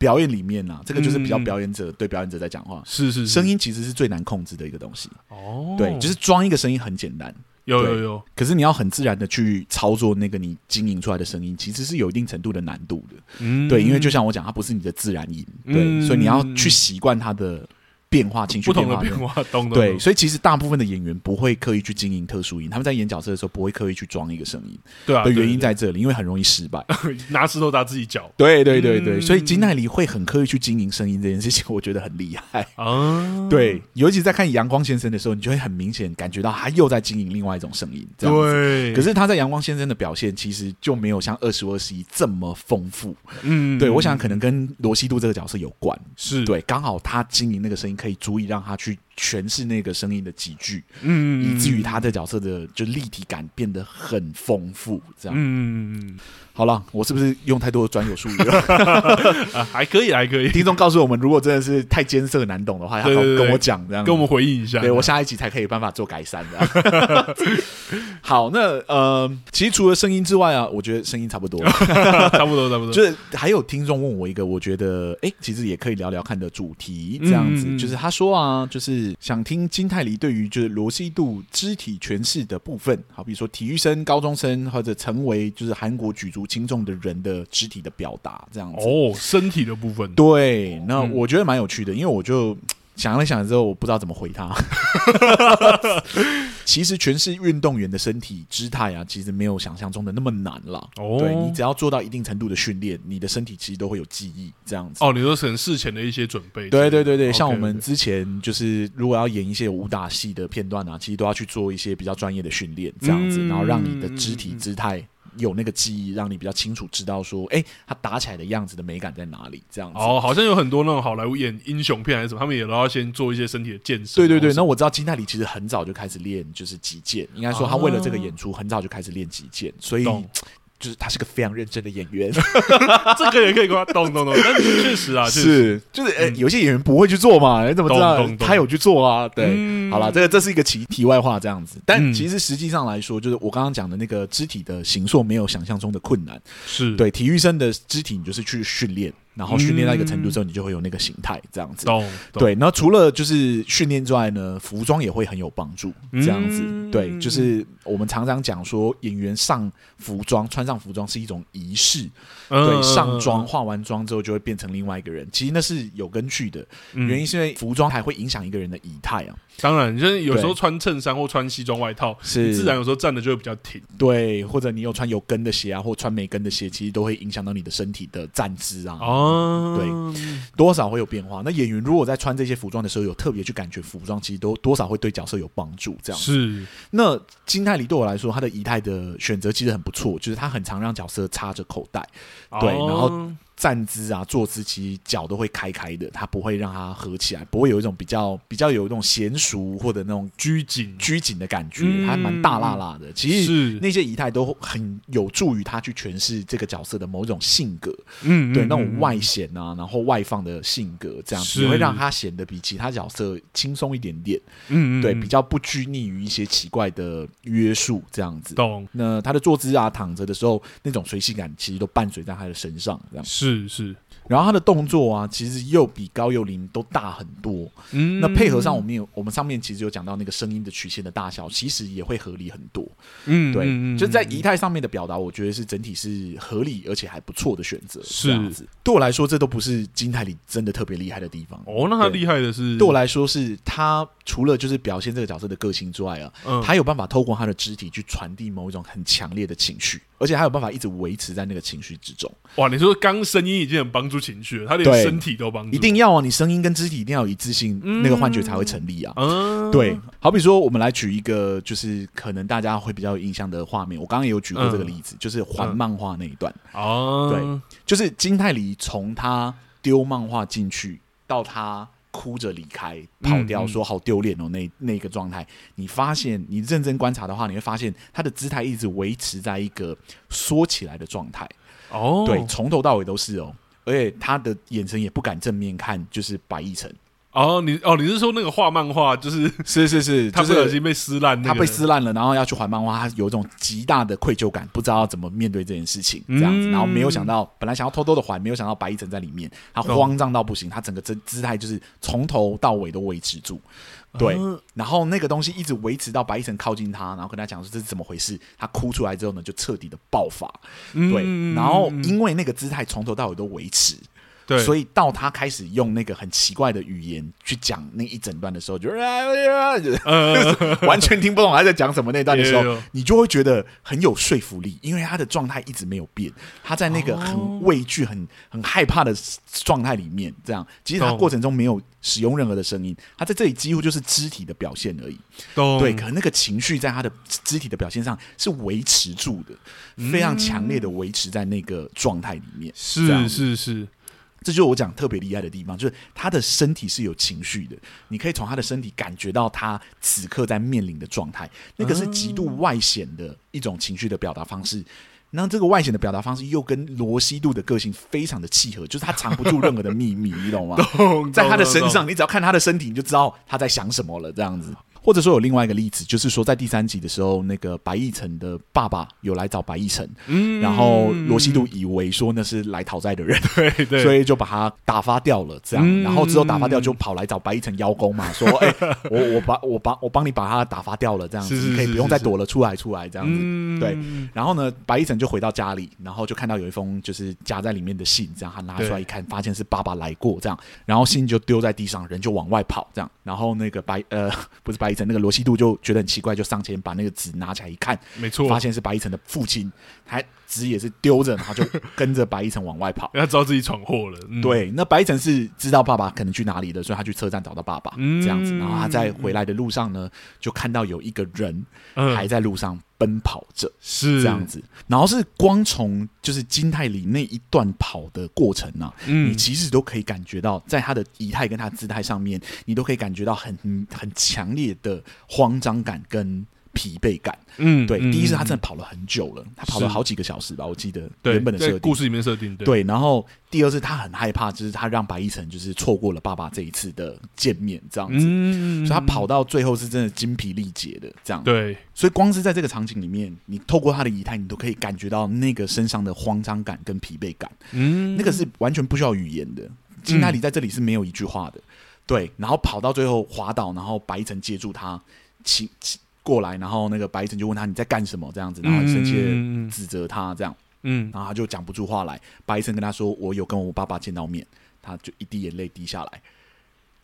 表演里面啊。这个就是比较表演者、嗯、对表演者在讲话，是是，是，声音其实是最难控制的一个东西。哦，对，就是装一个声音很简单，有有有，可是你要很自然的去操作那个你经营出来的声音，其实是有一定程度的难度的。嗯，对，因为就像我讲，它不是你的自然音，对，嗯、所以你要去习惯它的。变化情绪变化，变化对，所以其实大部分的演员不会刻意去经营特殊音，他们在演角色的时候不会刻意去装一个声音，对啊，的原因在这里，因为很容易失败，拿石头砸自己脚。对对对对，所以金奈里会很刻意去经营声音这件事情，我觉得很厉害。啊。对，尤其在看阳光先生的时候，你就会很明显感觉到他又在经营另外一种声音，这样子。对，可是他在阳光先生的表现其实就没有像二十五二十一这么丰富。嗯，对，我想可能跟罗西度这个角色有关，是。对，刚好他经营那个声音可以足以让他。去诠释那个声音的几句，嗯，以至于他的角色的就立体感变得很丰富，这样，嗯。好了，我是不是用太多的专有术语了？啊，还可以，还可以。听众告诉我们，如果真的是太艰涩难懂的话，要跟我讲，这样跟我们回应一下，对我下一集才可以办法做改善的。好，那呃，其实除了声音之外啊，我觉得声音差不多，差不多，差不多。就是还有听众问我一个，我觉得哎，其实也可以聊聊看的主题，这样子，就是他说啊，就是想听金泰梨对于就是罗西度肢体诠释的部分，好比说体育生、高中生或者成为就是韩国举足。轻重的人的肢体的表达，这样子哦，身体的部分。对，那我觉得蛮有趣的，因为我就想了想之后，我不知道怎么回他。其实全是运动员的身体姿态啊，其实没有想象中的那么难了。哦，对，你只要做到一定程度的训练，你的身体其实都会有记忆，这样子。哦，你说可能事前的一些准备。对对对对，像我们之前就是如果要演一些武打戏的片段啊，其实都要去做一些比较专业的训练，这样子，然后让你的肢体姿态。有那个记忆，让你比较清楚知道说，哎、欸，他打起来的样子的美感在哪里？这样子哦，好像有很多那种好莱坞演英雄片还是什么，他们也都要先做一些身体的建设。对对对，那我知道金泰里其实很早就开始练，就是击剑。应该说他为了这个演出，很早就开始练击剑，所以。就是他是个非常认真的演员，这个也可以夸，懂懂懂。但确实啊，是就是呃，有些演员不会去做嘛，你怎么知道他有去做啊？对，好了，这个这是一个题题外话这样子。但其实实际上来说，就是我刚刚讲的那个肢体的形塑没有想象中的困难，是对体育生的肢体，你就是去训练。然后训练到一个程度之后，你就会有那个形态这样子。嗯、对，然后除了就是训练之外呢，服装也会很有帮助。这样子，嗯、对，就是我们常常讲说，演员上服装、穿上服装是一种仪式。嗯、对，上妆、化完妆之后就会变成另外一个人。其实那是有根据的，嗯、原因是因为服装还会影响一个人的仪态啊。当然，就是有时候穿衬衫或穿西装外套，是自然有时候站的就会比较挺。对，或者你有穿有跟的鞋啊，或穿没跟的鞋，其实都会影响到你的身体的站姿啊。哦，对，多少会有变化。那演员如果在穿这些服装的时候，有特别去感觉服装，其实都多少会对角色有帮助。这样是。那金泰梨对我来说，他的仪态的选择其实很不错，就是他很常让角色插着口袋。对，然后。站姿啊，坐姿其实脚都会开开的，它不会让它合起来，不会有一种比较比较有一种娴熟或者那种拘谨拘谨的感觉，嗯、还蛮大辣辣的。其实那些仪态都很有助于他去诠释这个角色的某种性格，嗯，对，那种外显啊，然后外放的性格，这样子是会让他显得比其他角色轻松一点点，嗯，对，比较不拘泥于一些奇怪的约束，这样子。懂。那他的坐姿啊，躺着的时候那种随性感，其实都伴随在他的身上，这样是。是是，然后他的动作啊，其实又比高幼霖都大很多。嗯，那配合上我们有，我们上面其实有讲到那个声音的曲线的大小，其实也会合理很多。嗯，对，就在仪态上面的表达，我觉得是整体是合理而且还不错的选择。是这样子，对我来说，这都不是金泰里真的特别厉害的地方。哦，那他厉害的是，对我来说是他除了就是表现这个角色的个性之外啊，嗯，他有办法透过他的肢体去传递某一种很强烈的情绪。而且还有办法一直维持在那个情绪之中。哇，你说刚声音已经很帮助情绪了，他连身体都帮助。一定要啊！你声音跟肢体一定要有一致性，嗯、那个幻觉才会成立啊。嗯、对，好比说，我们来举一个，就是可能大家会比较有印象的画面。我刚刚也有举过这个例子，嗯、就是还漫画那一段。哦、嗯，对，就是金泰梨从他丢漫画进去到他。哭着离开，跑掉，说好丢脸哦。那那个状态，你发现你认真观察的话，你会发现他的姿态一直维持在一个缩起来的状态。哦，对，从头到尾都是哦，而且他的眼神也不敢正面看，就是白亦辰。哦，你哦，你是说那个画漫画，就是是是是，他不小心被撕烂，他被撕烂了，然后要去还漫画，他有一种极大的愧疚感，不知道要怎么面对这件事情，这样子，然后没有想到，本来想要偷偷的还，没有想到白一晨在里面，他慌张到不行，他整个姿姿态就是从头到尾都维持住，对，然后那个东西一直维持到白一晨靠近他，然后跟他讲说这是怎么回事，他哭出来之后呢，就彻底的爆发，对，然后因为那个姿态从头到尾都维持。对所以到他开始用那个很奇怪的语言去讲那一整段的时候，就、呃、完全听不懂他在讲什么。那段的时候，你就会觉得很有说服力，因为他的状态一直没有变。他在那个很畏惧、很很害怕的状态里面，这样其实他过程中没有使用任何的声音，他在这里几乎就是肢体的表现而已。对，可能那个情绪在他的肢体的表现上是维持住的，非常强烈的维持在那个状态里面。是是是。这就是我讲特别厉害的地方，就是他的身体是有情绪的，你可以从他的身体感觉到他此刻在面临的状态，那个是极度外显的一种情绪的表达方式。那这个外显的表达方式又跟罗西度的个性非常的契合，就是他藏不住任何的秘密，你懂吗？在他的身上，你只要看他的身体，你就知道他在想什么了，这样子。或者说有另外一个例子，就是说在第三集的时候，那个白亦辰的爸爸有来找白亦辰，嗯，然后罗西度以为说那是来讨债的人，对对，所以就把他打发掉了，这样，嗯、然后之后打发掉就跑来找白亦辰邀功嘛，说，哎、欸，我我把我把我帮你把他打发掉了，这样子，你可以不用再躲了出来，出来这样子，嗯、对，然后呢，白亦辰就回到家里，然后就看到有一封就是夹在里面的信，这样他拿出来一看，发现是爸爸来过，这样，然后信就丢在地上，人就往外跑，这样，然后那个白呃 不是白易辰，那个罗西度就。觉得很奇怪，就上前把那个纸拿起来一看，没错，发现是白一城的父亲，他纸也是丢着，然后就跟着白一城往外跑，他知道自己闯祸了。嗯、对，那白一城是知道爸爸可能去哪里的，所以他去车站找到爸爸，嗯、这样子。然后他在回来的路上呢，就看到有一个人还在路上奔跑着，是这样子。然后是光从就是金泰里那一段跑的过程呢、啊，嗯、你其实都可以感觉到，在他的仪态跟他的姿态上面，你都可以感觉到很很强烈的慌张感跟疲惫感。嗯，对，第一是他真的跑了很久了，他跑了好几个小时吧，我记得原本的设定，故事里面设定对。然后第二是他很害怕，就是他让白一晨就是错过了爸爸这一次的见面，这样子，所以他跑到最后是真的精疲力竭的这样。对，所以光是在这个场景里面，你透过他的仪态，你都可以感觉到那个身上的慌张感跟疲惫感。嗯，那个是完全不需要语言的。金泰里在这里是没有一句话的，对，然后跑到最后滑倒，然后白一晨接住他，请过来，然后那个白医生就问他你在干什么这样子，然后很生气的指责他这样，嗯，然后他就讲不出话来。白医生跟他说：“我有跟我爸爸见到面。”他就一滴眼泪滴下来。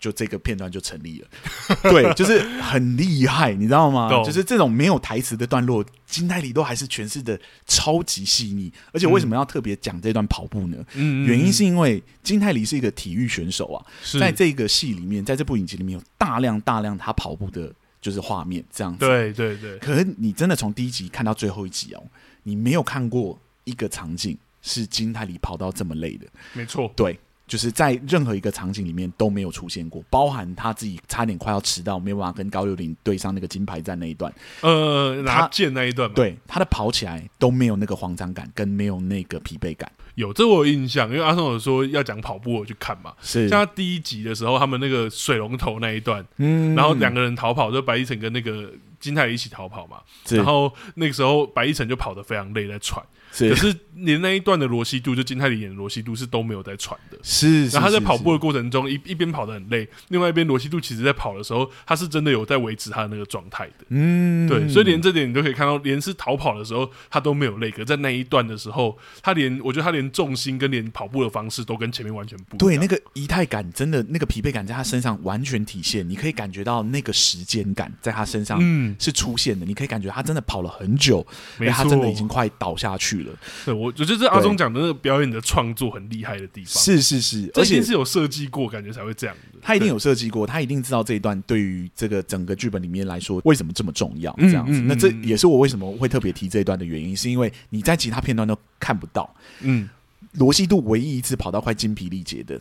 就这个片段就成立了，对，就是很厉害，你知道吗？就是这种没有台词的段落，金泰梨都还是诠释的超级细腻。而且为什么要特别讲这段跑步呢？嗯，原因是因为金泰梨是一个体育选手啊，在这个戏里面，在这部影集里面有大量大量他跑步的，就是画面这样子。对对对。可是你真的从第一集看到最后一集哦，你没有看过一个场景是金泰梨跑到这么累的。没错，对。就是在任何一个场景里面都没有出现过，包含他自己差点快要迟到，没有办法跟高柳玲对上那个金牌战那一段，呃，拿剑那一段，对他的跑起来都没有那个慌张感，跟没有那个疲惫感。有这我有印象，因为阿松有说要讲跑步，我去看嘛。是像他第一集的时候，他们那个水龙头那一段，嗯，然后两个人逃跑，就白亦晨跟那个金泰一起逃跑嘛。然后那个时候白亦晨就跑得非常累，在喘。可是连那一段的罗西度，就金泰里演的罗西度是都没有在喘的。是，然后他在跑步的过程中，一一边跑得很累，另外一边罗西度其实在跑的时候，他是真的有在维持他的那个状态的。嗯，对，所以连这点你都可以看到，连是逃跑的时候他都没有累，可在那一段的时候，他连我觉得他连重心跟连跑步的方式都跟前面完全不一样。对，那个仪态感真的那个疲惫感在他身上完全体现，你可以感觉到那个时间感在他身上是出现的，你可以感觉他真的跑了很久，没错，他真的已经快倒下去了。对，我我觉得阿忠讲的那个表演的创作很厉害的地方，是是是，而且是有设计过，感觉才会这样的。他一定有设计过，他一定知道这一段对于这个整个剧本里面来说为什么这么重要，这样子。那这也是我为什么会特别提这一段的原因，是因为你在其他片段都看不到。嗯，罗西度唯一一次跑到快精疲力竭的，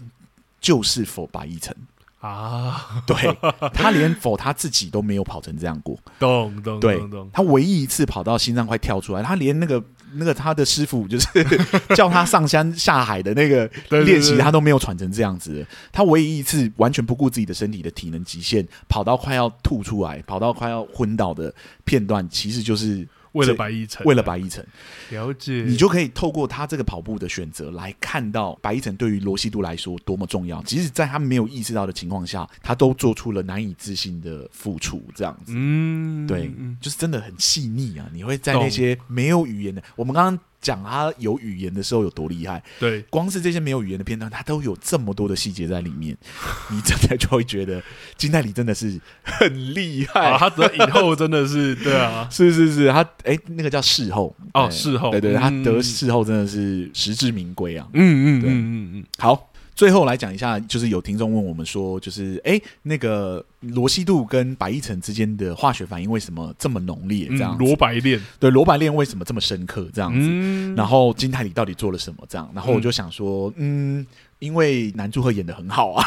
就是否白一晨。啊，对，他连否他自己都没有跑成这样过，懂懂对，他唯一一次跑到心脏快跳出来，他连那个那个他的师傅就是 叫他上山下海的那个练习，他都没有喘成这样子。他唯一一次完全不顾自己的身体的体能极限，跑到快要吐出来，跑到快要昏倒的片段，其实就是。为了白一晨，为了白一晨，了解，你就可以透过他这个跑步的选择来看到白一晨对于罗西度来说多么重要。即使在他没有意识到的情况下，他都做出了难以置信的付出，这样子。嗯，对，就是真的很细腻啊！你会在那些没有语言的，我们刚刚。讲他有语言的时候有多厉害，对，光是这些没有语言的片段，他都有这么多的细节在里面，你真的就会觉得金泰里真的是很厉害，啊、他得影后真的是对啊，是是是，他哎、欸、那个叫事后。哦，事后，对对，对，他得事后真的是实至名归啊，嗯嗯对。嗯嗯嗯，好。最后来讲一下，就是有听众问我们说，就是哎，那个罗西度跟白亦晨之间的化学反应为什么这么浓烈？这样罗白恋，对罗白恋为什么这么深刻？这样子，嗯、然后金泰里到底做了什么？这样，然后我就想说，嗯。嗯因为南柱赫演的很好啊，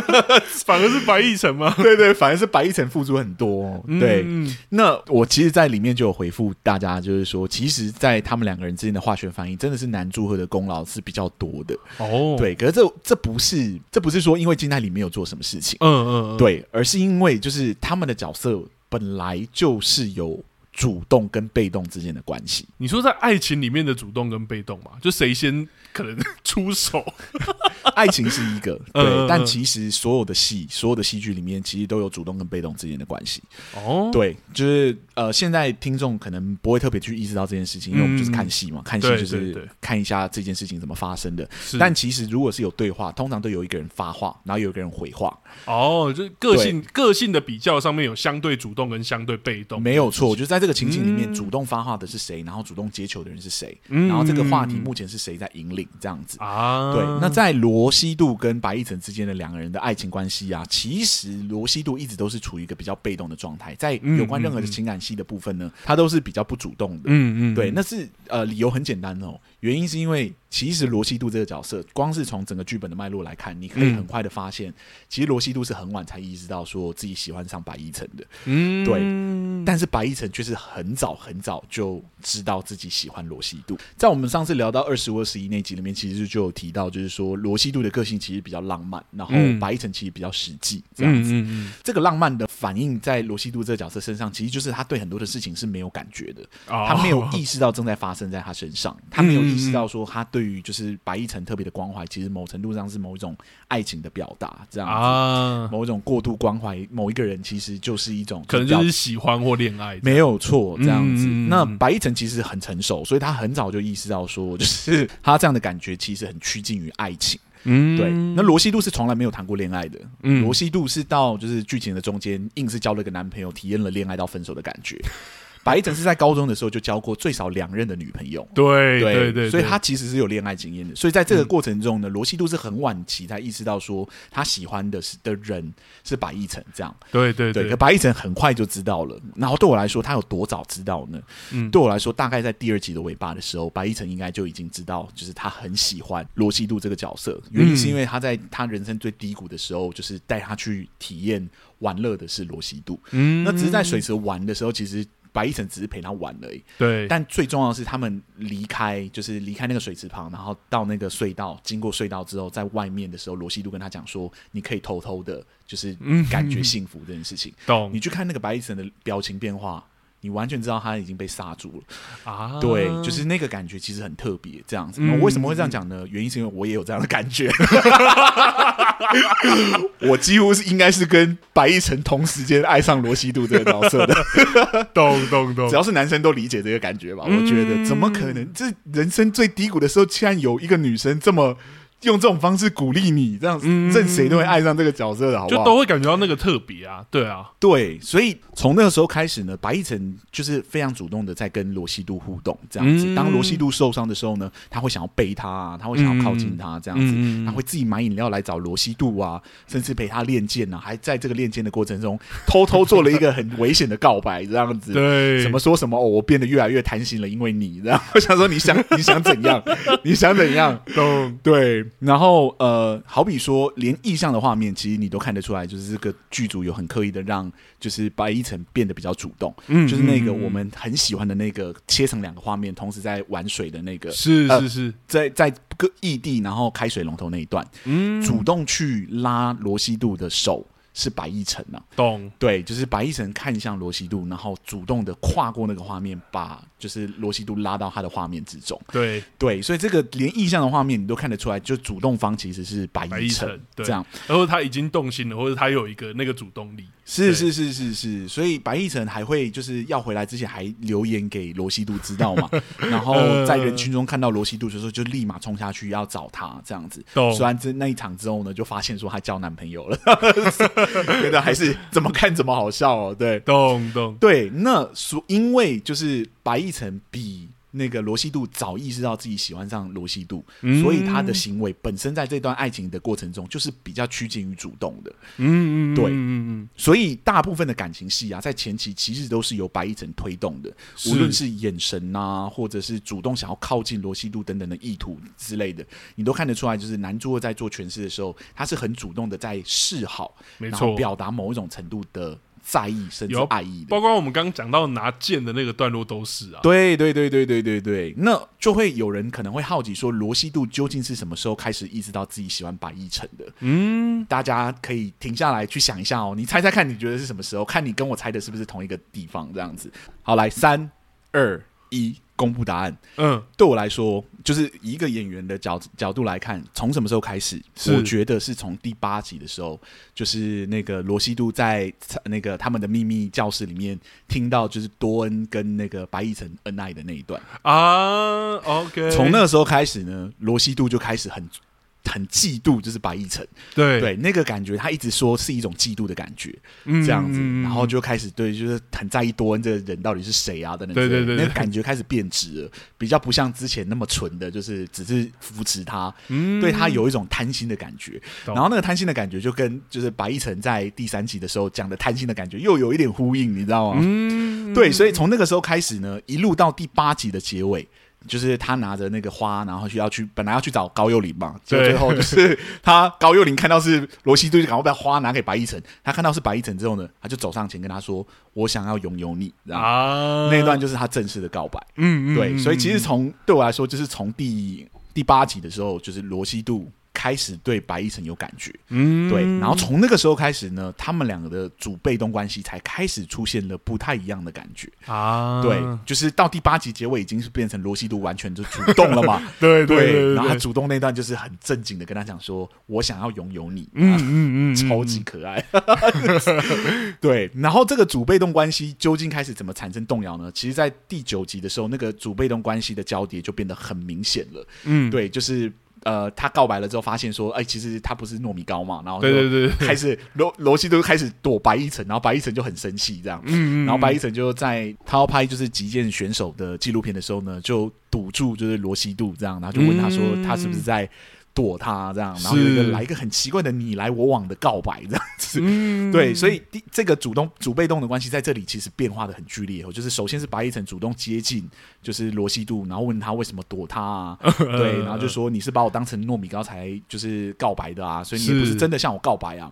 反而是白亦晨吗？对对，反而是白亦晨付出很多。对，嗯、那我其实，在里面就有回复大家，就是说，其实，在他们两个人之间的化学反应，真的是南柱赫的功劳是比较多的。哦，对，可是这这不是，这不是说因为金泰里没有做什么事情，嗯嗯，嗯，对，而是因为就是他们的角色本来就是有。主动跟被动之间的关系，你说在爱情里面的主动跟被动嘛？就谁先可能出手？爱情是一个，对，呃、但其实所有的戏，所有的戏剧里面，其实都有主动跟被动之间的关系。哦，对，就是呃，现在听众可能不会特别去意识到这件事情，因为我们就是看戏嘛，嗯、看戏就是看一下这件事情怎么发生的。但其实如果是有对话，通常都有一个人发话，然后有一个人回话。哦，就是个性个性的比较上面有相对主动跟相对被动，没有错，我就在。这个情景里面，主动发话的是谁？然后主动接球的人是谁？然后这个话题目前是谁在引领？这样子啊？对。那在罗西度跟白一晨之间的两个人的爱情关系啊，其实罗西度一直都是处于一个比较被动的状态，在有关任何的情感戏的部分呢，他都是比较不主动的。嗯嗯。对，那是呃理由很简单哦，原因是因为其实罗西度这个角色，光是从整个剧本的脉络来看，你可以很快的发现，嗯、其实罗西度是很晚才意识到说自己喜欢上白一晨的。嗯，对。但是白一晨却是很早很早就知道自己喜欢罗西度。在我们上次聊到二十五、二十一那集里面，其实就有提到，就是说罗西度的个性其实比较浪漫，然后白一晨其实比较实际，这样子。这个浪漫的反应在罗西度这个角色身上，其实就是他对很多的事情是没有感觉的，哦、他没有意识到正在发生在他身上，他没有意识到说他对。对于就是白亦晨特别的关怀，其实某程度上是某一种爱情的表达，这样子，啊、某一种过度关怀某一个人，其实就是一种可能就是喜欢或恋爱，没有错，这样子。嗯、那白亦晨其实很成熟，所以他很早就意识到说，就是 他这样的感觉其实很趋近于爱情。嗯，对。那罗西度是从来没有谈过恋爱的，嗯，罗西度是到就是剧情的中间，硬是交了个男朋友，体验了恋爱到分手的感觉。白亦晨是在高中的时候就交过最少两任的女朋友，对对对，所以他其实是有恋爱经验的。所以在这个过程中呢，罗西度是很晚期才意识到说他喜欢的是的人是白亦晨这样。对对对，可白亦晨很快就知道了。然后对我来说，他有多早知道呢？嗯，对我来说，大概在第二集的尾巴的时候，白亦晨应该就已经知道，就是他很喜欢罗西度这个角色。原因是因为他在他人生最低谷的时候，就是带他去体验玩乐的是罗西度。嗯，那只是在水池玩的时候，其实。白一晨只是陪他玩而已，对。但最重要的是，他们离开，就是离开那个水池旁，然后到那个隧道，经过隧道之后，在外面的时候，罗西度跟他讲说：“你可以偷偷的，就是感觉幸福这件事情。”懂？你去看那个白一晨的表情变化。你完全知道他已经被刹住了啊！对，就是那个感觉其实很特别，这样子。那为什么会这样讲呢？原因是因为我也有这样的感觉。我几乎是应该是跟白亦晨同时间爱上罗西度这个角色的。懂懂懂，只要是男生都理解这个感觉吧？我觉得怎么可能？这人生最低谷的时候，竟然有一个女生这么。用这种方式鼓励你，这样子，任谁都会爱上这个角色的，好不好？就都会感觉到那个特别啊，对啊，对，所以从那个时候开始呢，白亦晨就是非常主动的在跟罗西度互动，这样子。当罗西度受伤的时候呢，他会想要背他啊，他会想要靠近他，这样子，他会自己买饮料来找罗西度啊，甚至陪他练剑啊，还在这个练剑的过程中偷偷做了一个很危险的告白，这样子。对，什么说什么哦，我变得越来越贪心了，因为你，然后我想说你想你想怎样？你想怎样？都对。然后呃，好比说，连意象的画面，其实你都看得出来，就是这个剧组有很刻意的让，就是白亦晨变得比较主动，嗯，就是那个我们很喜欢的那个切成两个画面，同时在玩水的那个，是是是，呃、在在各异地，然后开水龙头那一段，嗯，主动去拉罗西度的手。是白亦晨呐，懂？对，就是白亦晨看向罗西度，然后主动的跨过那个画面，把就是罗西度拉到他的画面之中。对对，所以这个连意象的画面你都看得出来，就主动方其实是白亦晨，这样。然后他已经动心了，或者他有一个那个主动力。是是是是是，所以白亦晨还会就是要回来之前还留言给罗西度知道嘛？然后在人群中看到罗西度的时候，就立马冲下去要找他这样子。虽然这那一场之后呢，就发现说他交男朋友了。觉得还是怎么看怎么好笑哦，对，懂懂，对，那所因为就是白亦晨比。那个罗西度早意识到自己喜欢上罗西度，嗯、所以他的行为本身在这段爱情的过程中就是比较趋近于主动的。嗯嗯，对，嗯嗯，所以大部分的感情戏啊，在前期其实都是由白一晨推动的，无论是眼神啊，或者是主动想要靠近罗西度等等的意图之类的，你都看得出来。就是男主在做诠释的时候，他是很主动的在示好，没错，然后表达某一种程度的。在意甚至爱意的，包括我们刚刚讲到拿剑的那个段落都是啊。对对对对对对对，那就会有人可能会好奇说，罗西度究竟是什么时候开始意识到自己喜欢白亦晨的？嗯，大家可以停下来去想一下哦，你猜猜看，你觉得是什么时候？看你跟我猜的是不是同一个地方？这样子，好，来，三二一。公布答案。嗯，对我来说，就是以一个演员的角角度来看，从什么时候开始？我觉得是从第八集的时候，就是那个罗西度在那个他们的秘密教室里面听到，就是多恩跟那个白亦晨恩爱的那一段啊。OK，从那个时候开始呢，罗西度就开始很。很嫉妒，就是白亦晨，对。对，那个感觉，他一直说是一种嫉妒的感觉，嗯、这样子，然后就开始对，就是很在意多恩这个人到底是谁啊等等，对对对，那个感觉开始变质了，比较不像之前那么纯的，就是只是扶持他，嗯、对他有一种贪心的感觉，然后那个贪心的感觉就跟就是白亦晨在第三集的时候讲的贪心的感觉又有一点呼应，你知道吗？嗯、对，所以从那个时候开始呢，一路到第八集的结尾。就是他拿着那个花，然后去要去本来要去找高幼霖嘛，结果最后就是他高幼霖看到是罗西度，就赶快把花拿给白一晨。他看到是白一晨之后呢，他就走上前跟他说：“我想要拥有你。”啊，那一段就是他正式的告白。嗯嗯，对，所以其实从对我来说，就是从第第八集的时候，就是罗西度。开始对白一晨有感觉，嗯，对，然后从那个时候开始呢，他们两个的主被动关系才开始出现了不太一样的感觉。啊，对，就是到第八集结尾已经是变成罗西度完全就主动了嘛，对对，对，对，对，然后他主动那段就是很正经的跟他讲说，我想要拥有你，嗯嗯 嗯，超级可爱，对，然后这个主被动关系究竟开始怎么产生动摇呢？其实，在第九集的时候，那个主被动关系的交叠就变得很明显了，嗯，对，就是。呃，他告白了之后，发现说，哎、欸，其实他不是糯米糕嘛，然后对对对，开始罗罗西都开始躲白一晨，然后白一晨就很生气这样，嗯，嗯，嗯，然后白一晨就在他要拍就是击剑选手的纪录片的时候呢，就堵住就是罗西度这样，然后就问他说，他是不是在。躲他这样，然后有一个来一个很奇怪的你来我往的告白这样子，嗯、对，所以第这个主动主被动的关系在这里其实变化的很剧烈哦，就是首先是白一晨主动接近就是罗西度，然后问他为什么躲他啊，对，然后就说你是把我当成糯米糕才就是告白的啊，所以你也不是真的向我告白啊，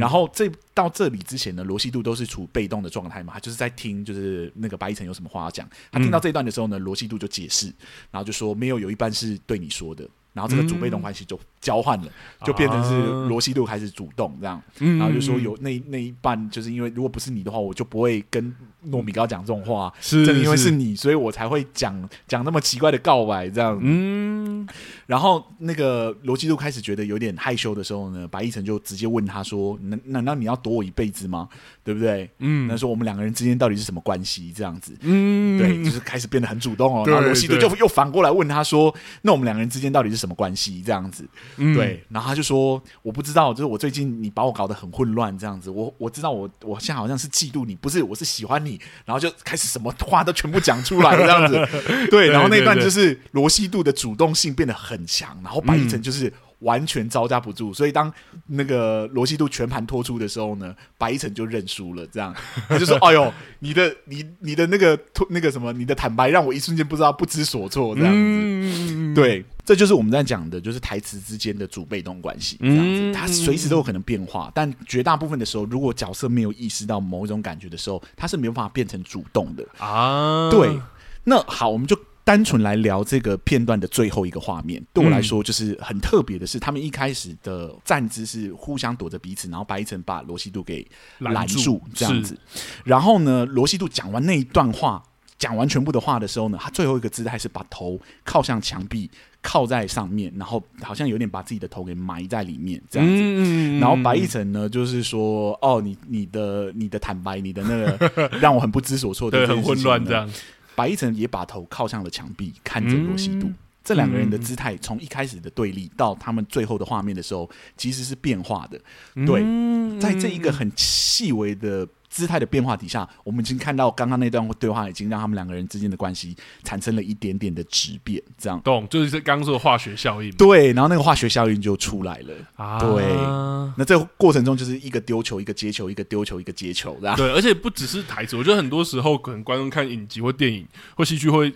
然后这到这里之前呢，罗西度都是处被动的状态嘛，他就是在听就是那个白一晨有什么话要讲，他听到这一段的时候呢，罗西度就解释，然后就说没有，有一半是对你说的。然后这个主被动关系就交换了，嗯、就变成是罗西度开始主动这样，嗯、然后就说有那那一半，就是因为如果不是你的话，我就不会跟糯米糕讲这种话，是正因为是你，所以我才会讲讲那么奇怪的告白这样。嗯，然后那个罗西度开始觉得有点害羞的时候呢，白易辰就直接问他说：“难难道你要躲我一辈子吗？对不对？”嗯，那说我们两个人之间到底是什么关系？这样子，嗯，对，就是开始变得很主动哦。然后罗西度就又反过来问他说：“那我们两个人之间到底是？”什么关系？这样子，嗯、对，然后他就说：“我不知道，就是我最近你把我搞得很混乱，这样子。我我知道我，我我现在好像是嫉妒你，不是，我是喜欢你。然后就开始什么话都全部讲出来，这样子。对，然后那段就是罗西度的主动性变得很强，然后白易辰就是。嗯完全招架不住，所以当那个罗西度全盘托出的时候呢，白一晨就认输了。这样他就说：“哎呦，你的你你的那个那个什么，你的坦白让我一瞬间不知道不知所措。”这样子，嗯、对，这就是我们在讲的，就是台词之间的主被动关系。这样子，它随时都有可能变化，但绝大部分的时候，如果角色没有意识到某一种感觉的时候，他是没有办法变成主动的啊。对，那好，我们就。单纯来聊这个片段的最后一个画面，对我来说就是很特别的是，他们一开始的站姿是互相躲着彼此，然后白一晨把罗西度给拦住这样子。然后呢，罗西度讲完那一段话，讲完全部的话的时候呢，他最后一个姿态是把头靠向墙壁，靠在上面，然后好像有点把自己的头给埋在里面这样子。然后白一晨呢，就是说：“哦，你你的你的坦白，你的那个 让我很不知所措的，很混乱这样。”白一晨也把头靠向了墙壁，看着罗西度。嗯、这两个人的姿态，从一开始的对立到他们最后的画面的时候，其实是变化的。对，嗯、在这一个很细微的。姿态的变化底下，我们已经看到刚刚那段对话已经让他们两个人之间的关系产生了一点点的质变，这样懂？就是刚刚说的化学效应。对，然后那个化学效应就出来了。啊，对。那这过程中就是一个丢球，一个接球，一个丢球，一个接球，这样。对，而且不只是台词，我觉得很多时候可能观众看影集或电影或戏剧会。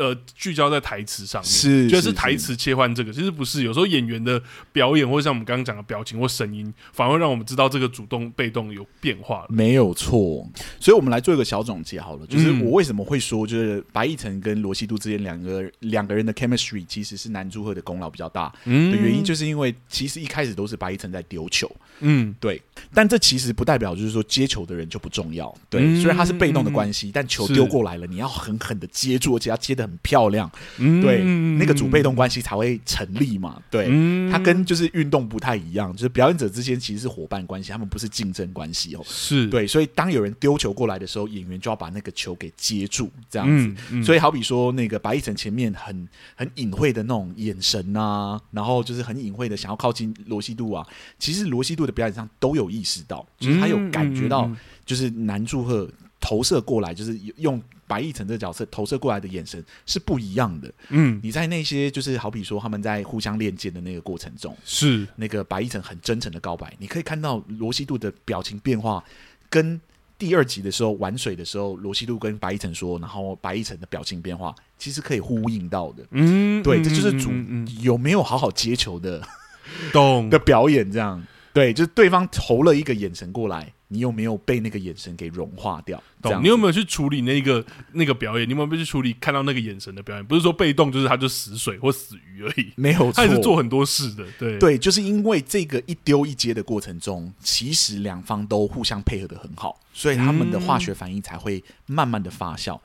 呃，聚焦在台词上面，是就是台词切换这个，其实不是。有时候演员的表演，或者像我们刚刚讲的表情或声音，反而让我们知道这个主动被动有变化。没有错，所以我们来做一个小总结好了，就是我为什么会说，就是白亦辰跟罗西度之间两个两个人的 chemistry 其实是南柱赫的功劳比较大的原因，就是因为其实一开始都是白亦辰在丢球，嗯，对。但这其实不代表就是说接球的人就不重要，对。虽然他是被动的关系，但球丢过来了，你要狠狠的接住，而且要接。很漂亮，嗯、对，那个主被动关系才会成立嘛。对，嗯、它跟就是运动不太一样，就是表演者之间其实是伙伴关系，他们不是竞争关系哦。是对，所以当有人丢球过来的时候，演员就要把那个球给接住，这样子。所以好比说那个白易辰前面很很隐晦的那种眼神啊，然后就是很隐晦的想要靠近罗西度啊，其实罗西度的表演上都有意识到，就是他有感觉到，就是南柱赫投射过来，就是用。白亦辰这个角色投射过来的眼神是不一样的。嗯，你在那些就是好比说他们在互相练剑的那个过程中，是那个白亦辰很真诚的告白，你可以看到罗西度的表情变化跟第二集的时候玩水的时候，罗西度跟白亦辰说，然后白亦辰的表情变化其实可以呼应到的。嗯，对，这就是主有没有好好接球的，懂的表演这样。对，就是对方投了一个眼神过来。你有没有被那个眼神给融化掉？懂？你有没有去处理那个那个表演？你有没有去处理看到那个眼神的表演？不是说被动，就是他就死水或死鱼而已。没有错，他也是做很多事的。对对，就是因为这个一丢一接的过程中，其实两方都互相配合的很好，所以他们的化学反应才会慢慢的发酵。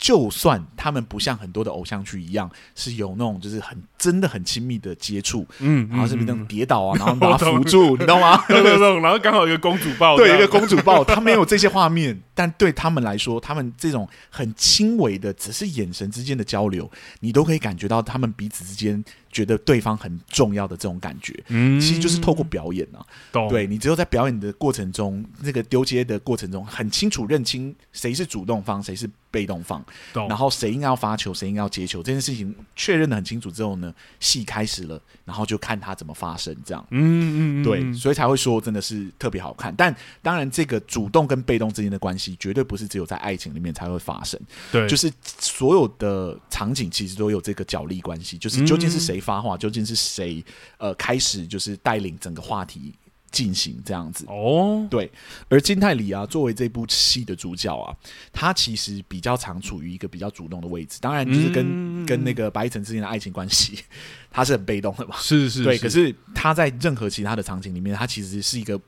就算他们不像很多的偶像剧一样，是有那种就是很真的很亲密的接触，嗯，然后是不是那种跌倒啊，然后把他扶住，你知道吗？然后刚好一个公主抱，对，一个公主抱，他没有这些画面，但对他们来说，他们这种很轻微的，只是眼神之间的交流，你都可以感觉到他们彼此之间。觉得对方很重要的这种感觉，嗯，其实就是透过表演啊。懂。对，你只有在表演的过程中，那个丢接的过程中，很清楚认清谁是主动方，谁是被动方，懂。然后谁应该要发球，谁应该要接球，这件事情确认的很清楚之后呢，戏开始了，然后就看他怎么发生，这样，嗯嗯，对，所以才会说真的是特别好看。但当然，这个主动跟被动之间的关系，绝对不是只有在爱情里面才会发生，对，就是所有的场景其实都有这个角力关系，就是究竟是谁。发话究竟是谁？呃，开始就是带领整个话题进行这样子哦。对，而金泰梨啊，作为这部戏的主角啊，他其实比较常处于一个比较主动的位置。当然，就是跟、嗯、跟那个白亦辰之间的爱情关系，他是很被动的嘛。是是，是，对。可是他在任何其他的场景里面，他其实是一个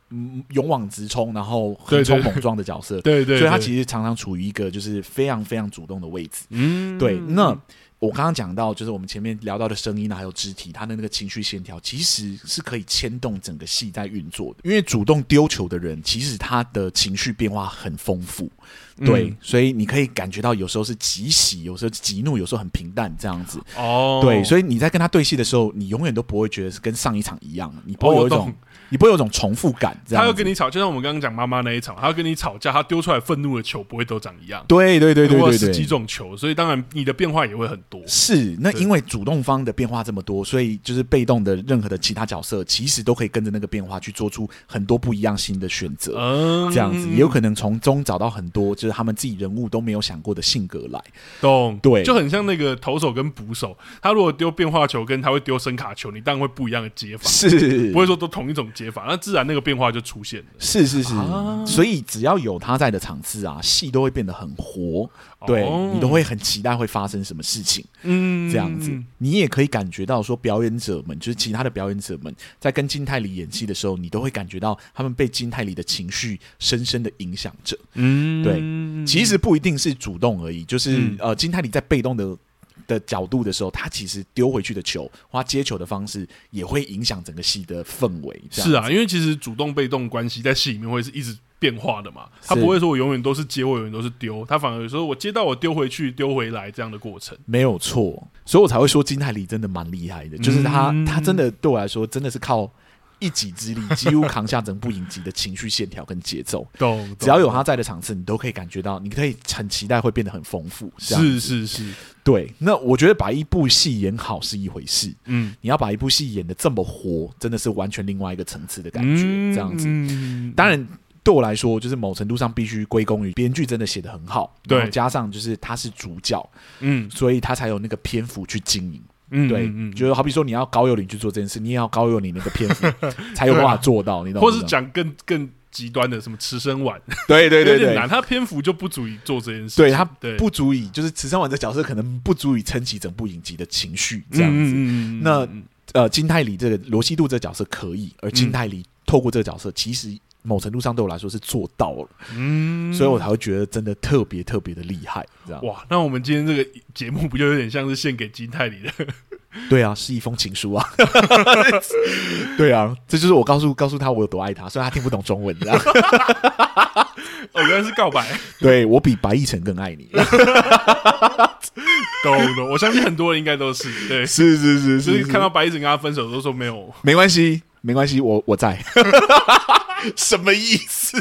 勇往直冲，然后横冲猛撞的角色。对，对对，所以他其实常常处于一个就是非常非常主动的位置。嗯，对。那。我刚刚讲到，就是我们前面聊到的声音啊，还有肢体，他的那个情绪线条，其实是可以牵动整个戏在运作的。因为主动丢球的人，其实他的情绪变化很丰富。对，嗯、所以你可以感觉到，有时候是极喜，有时候极怒，有时候很平淡这样子。哦，对，所以你在跟他对戏的时候，你永远都不会觉得是跟上一场一样，你不会有一种，哦、你不会有一种重复感。他要跟你吵，就像我们刚刚讲妈妈那一场，他要跟你吵架，他丢出来愤怒的球不会都长一样。对对对对对对，十几种球，所以当然你的变化也会很多。是，那因为主动方的变化这么多，所以就是被动的任何的其他角色，其实都可以跟着那个变化去做出很多不一样新的选择。嗯，这样子也有可能从中找到很多，就是他们自己人物都没有想过的性格来，懂？对，就很像那个投手跟捕手，他如果丢变化球，跟他会丢声卡球，你当然会不一样的接法，是不会说都同一种接法，那自然那个变化就出现了。是是是，啊、所以只要有他在的场次啊，戏都会变得很活，对、哦、你都会很期待会发生什么事情。嗯，这样子，你也可以感觉到说，表演者们就是其他的表演者们在跟金泰里演戏的时候，你都会感觉到他们被金泰里的情绪深深的影响着。嗯，对，其实不一定是主动而已，就是、嗯、呃，金泰里在被动的的角度的时候，他其实丢回去的球或他接球的方式也会影响整个戏的氛围。是啊，因为其实主动被动关系在戏里面会是一直变化的嘛，他不会说我永远都是接，我永远都是丢，他反而说我接到我丢回去，丢回来这样的过程，没有错，所以我才会说金泰梨真的蛮厉害的，就是他、嗯、他真的对我来说真的是靠。一己之力 几乎扛下整部影集的情绪线条跟节奏，懂只要有他在的场次，你都可以感觉到，你可以很期待会变得很丰富。是是是，对。那我觉得把一部戏演好是一回事，嗯，你要把一部戏演的这么活，真的是完全另外一个层次的感觉。这样子，当然对我来说，就是某程度上必须归功于编剧真的写的很好，对，加上就是他是主角，嗯，所以他才有那个篇幅去经营。嗯，对，嗯，就是好比说你要高幼林去做这件事，你也要高幼林那个篇幅 才有办法做到，你懂吗？或是讲更更极端的什么池生丸，对对对对，他篇幅就不足以做这件事，对他不足以，就是池生丸的角色可能不足以撑起整部影集的情绪这样子。那呃，金泰梨这个罗西度这个角色可以，而金泰梨透过这个角色，其实。某程度上对我来说是做到了，嗯，所以我才会觉得真的特别特别的厉害，这样哇。那我们今天这个节目不就有点像是献给金泰梨的？对啊，是一封情书啊。对啊，这就是我告诉告诉他我有多爱他，虽然他听不懂中文，这样。哦，原来是告白。对，我比白亦辰更爱你。懂懂，我相信很多人应该都是对，是是是，所以看到白亦辰跟他分手都说没有，没关系，没关系，我我在。什么意思？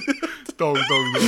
懂懂懂。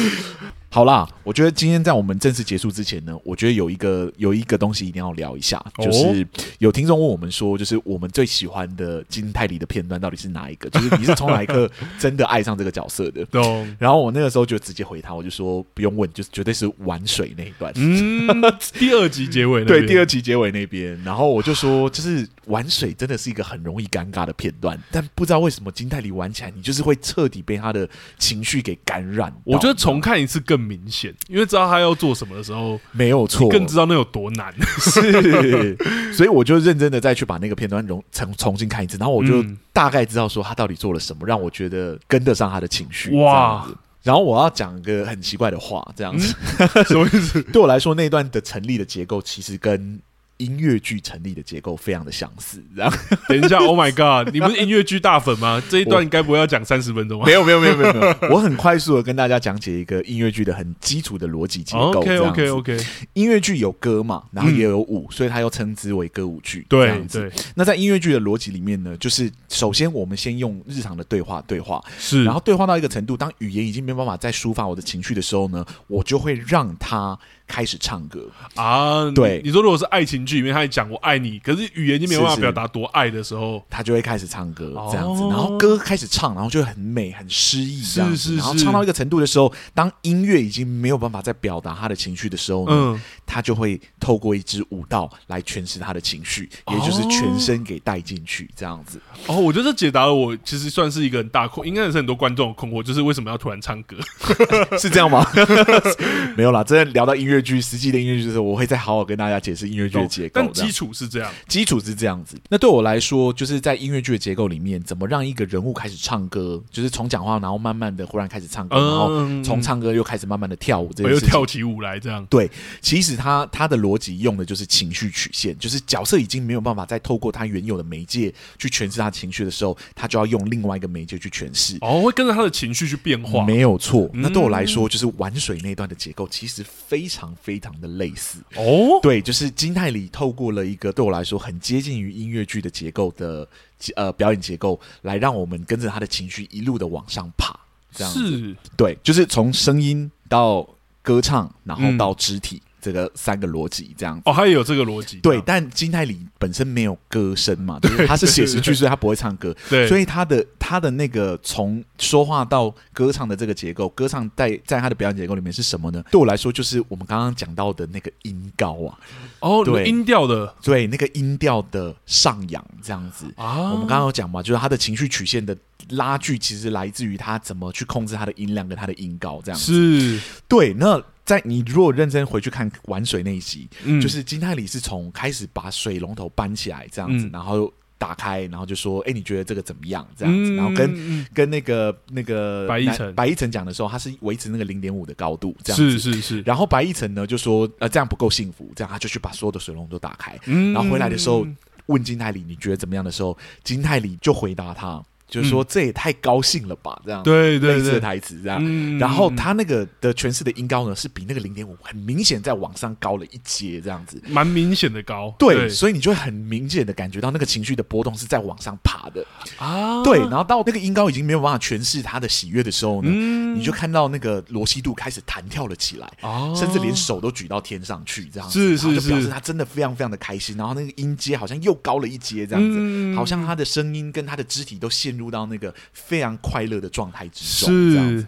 好啦，我觉得今天在我们正式结束之前呢，我觉得有一个有一个东西一定要聊一下，就是有听众问我们说，就是我们最喜欢的金泰梨的片段到底是哪一个？就是你是从哪一刻真的爱上这个角色的？懂。然后我那个时候就直接回他，我就说不用问，就是绝对是玩水那一段。嗯，第二集结尾对，第二集结尾那边，然后我就说，就是玩水真的是一个很容易尴尬的片段，但不知道为什么金泰梨玩起来，你就是会彻底被他的情绪给感染。我觉得重看一次更。明显，因为知道他要做什么的时候，没有错，更知道那有多难。是，所以我就认真的再去把那个片段重重重新看一次，然后我就大概知道说他到底做了什么，让我觉得跟得上他的情绪。哇！然后我要讲个很奇怪的话，这样子，嗯、什么意思？对我来说，那段的成立的结构其实跟。音乐剧成立的结构非常的相似，然后 等一下，Oh my God，你不是音乐剧大粉吗？这一段应该不会要讲三十分钟吗？没有，没有，没有，没有，没有。我很快速的跟大家讲解一个音乐剧的很基础的逻辑结构。OK，OK，OK。音乐剧有歌嘛，然后也有舞，所以它又称之为歌舞剧。对对。那在音乐剧的逻辑里面呢，就是首先我们先用日常的对话对话，是，然后对话到一个程度，当语言已经没有办法再抒发我的情绪的时候呢，我就会让他。开始唱歌啊！对，你说如果是爱情剧里面，他讲我爱你，可是语言就没有办法表达多爱的时候，他就会开始唱歌这样子，然后歌开始唱，然后就会很美、很诗意这样子。是是是。然后唱到一个程度的时候，当音乐已经没有办法再表达他的情绪的时候呢，他就会透过一支舞蹈来诠释他的情绪，也就是全身给带进去这样子。哦，我觉得这解答了我其实算是一个很大困，应该也是很多观众的困惑，就是为什么要突然唱歌？是这样吗？没有啦，真的聊到音乐。剧实际的音乐剧的时候，我会再好好跟大家解释音乐剧的结构。但基础是这样，基础是这样子。那对我来说，就是在音乐剧的结构里面，怎么让一个人物开始唱歌，就是从讲话，然后慢慢的忽然开始唱歌，嗯、然后从唱歌又开始慢慢的跳舞，这又跳起舞来，这样。对，其实他他的逻辑用的就是情绪曲线，就是角色已经没有办法再透过他原有的媒介去诠释他情绪的时候，他就要用另外一个媒介去诠释。哦，会跟着他的情绪去变化，没有错。那对我来说，就是玩水那段的结构，其实非常非常的类似。哦，对，就是金泰里透过了一个对我来说很接近于音乐剧的结构的呃表演结构，来让我们跟着他的情绪一路的往上爬，这样子。是，对，就是从声音到歌唱，然后到肢体。嗯这个三个逻辑这样子哦，他也有这个逻辑。对，但金泰里本身没有歌声嘛，就是他是写实剧，所以他不会唱歌。对，所以他的他的那个从说话到歌唱的这个结构，歌唱在在他的表演结构里面是什么呢？对我来说，就是我们刚刚讲到的那个音高啊。哦，对，音调的，对，那个音调的上扬这样子啊。我们刚刚有讲嘛，就是他的情绪曲线的拉锯，其实来自于他怎么去控制他的音量跟他的音高这样子。是，对，那。在你如果认真回去看玩水那一集，嗯、就是金泰里是从开始把水龙头搬起来这样子，嗯、然后打开，然后就说：“哎、欸，你觉得这个怎么样？”这样子，嗯、然后跟跟那个那个白一晨白一晨讲的时候，他是维持那个零点五的高度，这样子是是是。然后白一晨呢就说：“呃，这样不够幸福。”这样他就去把所有的水龙头打开，嗯、然后回来的时候问金泰里：“你觉得怎么样？”的时候，金泰里就回答他。就是说，这也太高兴了吧？这样对对类似的台词这样，然后他那个的诠释的音高呢，是比那个零点五很明显在往上高了一阶，这样子，蛮明显的高。对，所以你就会很明显的感觉到那个情绪的波动是在往上爬的啊。对，然后到那个音高已经没有办法诠释他的喜悦的时候呢，你就看到那个罗西度开始弹跳了起来，甚至连手都举到天上去，这样子，是是是，就表示他真的非常非常的开心。然后那个音阶好像又高了一阶，这样子，好像他的声音跟他的肢体都陷入。入到那个非常快乐的状态之中，这样子。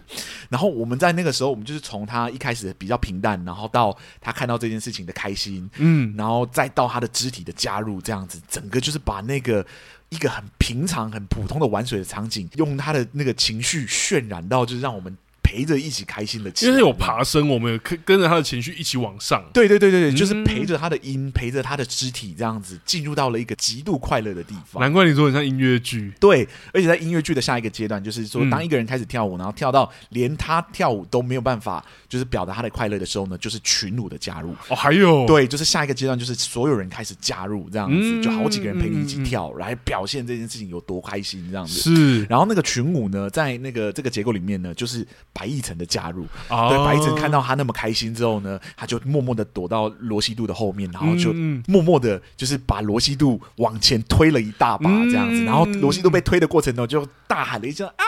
然后我们在那个时候，我们就是从他一开始比较平淡，然后到他看到这件事情的开心，嗯，然后再到他的肢体的加入，这样子，整个就是把那个一个很平常、很普通的玩水的场景，用他的那个情绪渲染到，就是让我们。陪着一起开心的，因为有爬升，我们有跟跟着他的情绪一起往上。对对对对对，嗯、就是陪着他的音，陪着他的肢体，这样子进入到了一个极度快乐的地方。难怪你说很像音乐剧。对，而且在音乐剧的下一个阶段，就是说，当一个人开始跳舞，然后跳到连他跳舞都没有办法，就是表达他的快乐的时候呢，就是群舞的加入。哦，还有，对，就是下一个阶段，就是所有人开始加入，这样子，就好几个人陪你一起跳，来表现这件事情有多开心，这样子。是。然后那个群舞呢，在那个这个结构里面呢，就是白亦辰的加入。对，白亦辰看到他那么开心之后呢，他就默默的躲到罗西度的后面，然后就默默的，就是把罗西度往前推了一大把这样子，然后罗西度被推的过程中就大喊了一声啊。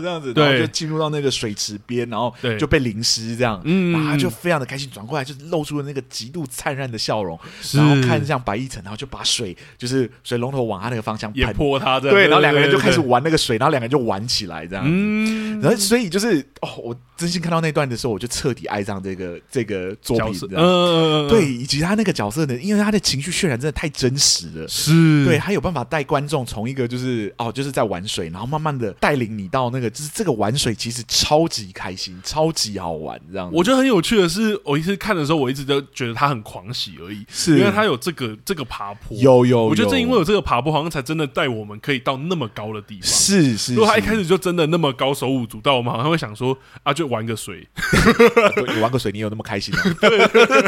这样子，然后就进入到那个水池边，然后就被淋湿这样，嗯，然后他就非常的开心，转过来就露出了那个极度灿烂的笑容，然后看向白亦辰，然后就把水就是水龙头往他那个方向也泼他，对，然后两个人就开始玩那个水，然后两个人就玩起来这样子，然后所以就是哦，我真心看到那段的时候，我就彻底爱上这个这个作品，嗯，对，以及他那个角色呢，因为他的情绪渲染真的太真实了，是。对，他有办法带观众从一个就是哦，就是在玩水，然后慢慢的带领你到那个，就是这个玩水其实超级开心，超级好玩，这样。我觉得很有趣的是，我一直看的时候，我一直都觉得他很狂喜而已，是因为他有这个这个爬坡，有有，我觉得正因为有这个爬坡，好像才真的带我们可以到那么高的地方。是是，如果他一开始就真的那么高手舞足蹈，我们好像会想说啊，就玩个水，你玩个水，你有那么开心吗？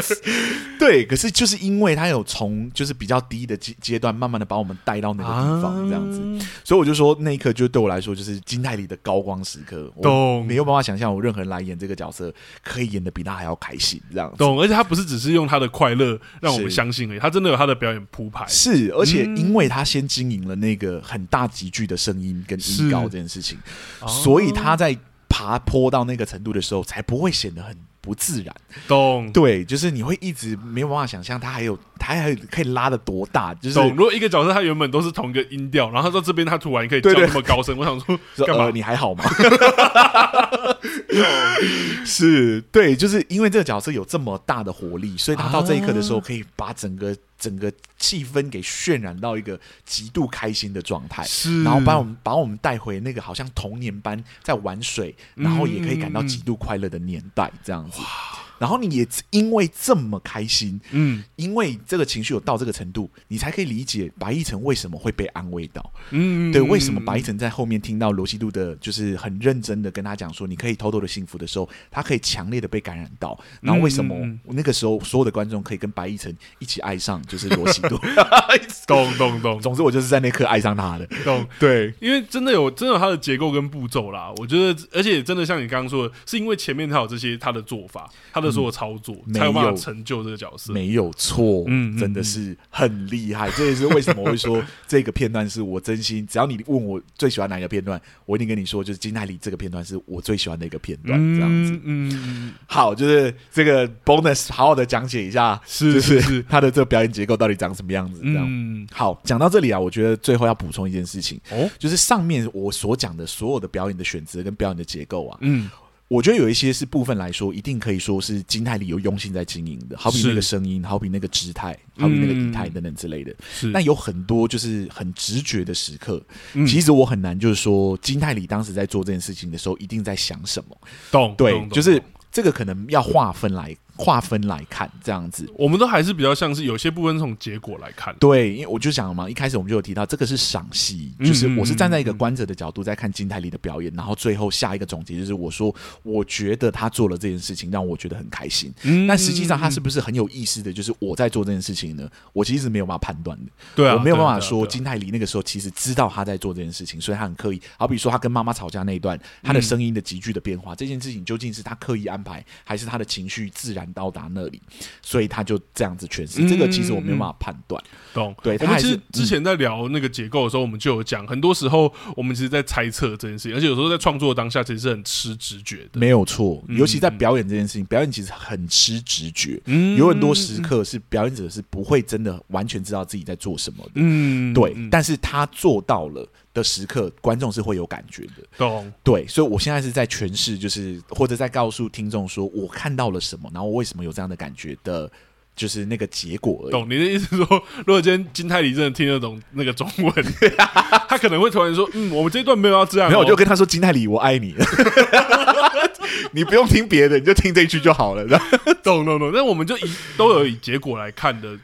对，可是就是因为他有从就是比较低的阶阶段，慢慢的把我们带到那个地方，这样子，所以我就说那一刻就对我来说就是金泰里的高光时刻。懂，没有办法想象我任何人来演这个角色可以演的比他还要开心，这样子。懂，而且他不是只是用他的快乐让我们相信而已，他真的有他的表演铺排。是，而且因为他先经营了那个很大集聚的声音跟音高这件事情，所以他在爬坡到那个程度的时候，才不会显得很。不自然，懂？对，就是你会一直没有办法想象他还有他还可以拉的多大，就是懂。如果一个角色他原本都是同一个音调，然后他到这边他突然可以叫那么高声，我想说干嘛？你还好吗？是，对，就是因为这个角色有这么大的活力，所以他到这一刻的时候可以把整个整个气氛给渲染到一个极度开心的状态，是，然后把我们把我们带回那个好像童年般在玩水，然后也可以感到极度快乐的年代，这样子。然后你也因为这么开心，嗯，因为这个情绪有到这个程度，你才可以理解白亦辰为什么会被安慰到，嗯，对，为什么白亦辰在后面听到罗西度的，就是很认真的跟他讲说，你可以偷偷的幸福的时候，他可以强烈的被感染到。然后为什么那个时候所有的观众可以跟白亦辰一起爱上，就是罗西度，懂懂懂。总之我就是在那刻爱上他的，懂 对，因为真的有真的有他的结构跟步骤啦。我觉得，而且真的像你刚刚说的，是因为前面他有这些他的做法，他的。做操作才有办法成就这个角色，没有错，嗯，真的是很厉害。这也是为什么我会说 这个片段是我真心。只要你问我最喜欢哪一个片段，我一定跟你说，就是金泰梨这个片段是我最喜欢的一个片段。这样子，嗯，好，就是这个 bonus 好好的讲解一下，是是是，他的这个表演结构到底长什么样子？这样，嗯，好，讲到这里啊，我觉得最后要补充一件事情哦，就是上面我所讲的所有的表演的选择跟表演的结构啊，嗯。我觉得有一些是部分来说，一定可以说是金泰里有用心在经营的，好比那个声音，好比那个姿态，好比那个仪态等等之类的。是，那有很多就是很直觉的时刻。其实我很难就是说，金泰里当时在做这件事情的时候，一定在想什么？懂？对，就是这个可能要划分来。划分来看，这样子，我们都还是比较像是有些部分从结果来看。对，因为我就想了嘛，一开始我们就有提到，这个是赏析，就是我是站在一个观者的角度在看金泰梨的表演，然后最后下一个总结就是我说，我觉得他做了这件事情让我觉得很开心。嗯，但实际上他是不是很有意思的就是我在做这件事情呢？我其实没有办法判断的。对啊，我没有办法说金泰梨那个时候其实知道他在做这件事情，所以他很刻意。好比说他跟妈妈吵架那一段，他的声音的急剧的变化，这件事情究竟是他刻意安排，还是他的情绪自然到达那里？所以他就这样子诠释，这个其实我没有办法判断。懂？对，我们其实之前在聊那个结构的时候，我们就有讲，很多时候我们其实，在猜测这件事情，而且有时候在创作当下，其实是很吃直觉的。没有错，尤其在表演这件事情，表演其实很吃直觉。嗯，有很多时刻是表演者是不会真的完全知道自己在做什么的。嗯，对，但是他做到了的时刻，观众是会有感觉的。懂？对，所以我现在是在诠释，就是或者在告诉听众说，我看到了什么，然后我为什么有这样的感觉的。就是那个结果而已。懂你的意思说，如果今天金泰梨真的听得懂那个中文，他可能会突然说：“嗯，我们这一段没有要这样。”没有，我就跟他说：“金泰梨，我爱你。” 你不用听别的，你就听这一句就好了。懂懂懂。那我们就以都有以结果来看的。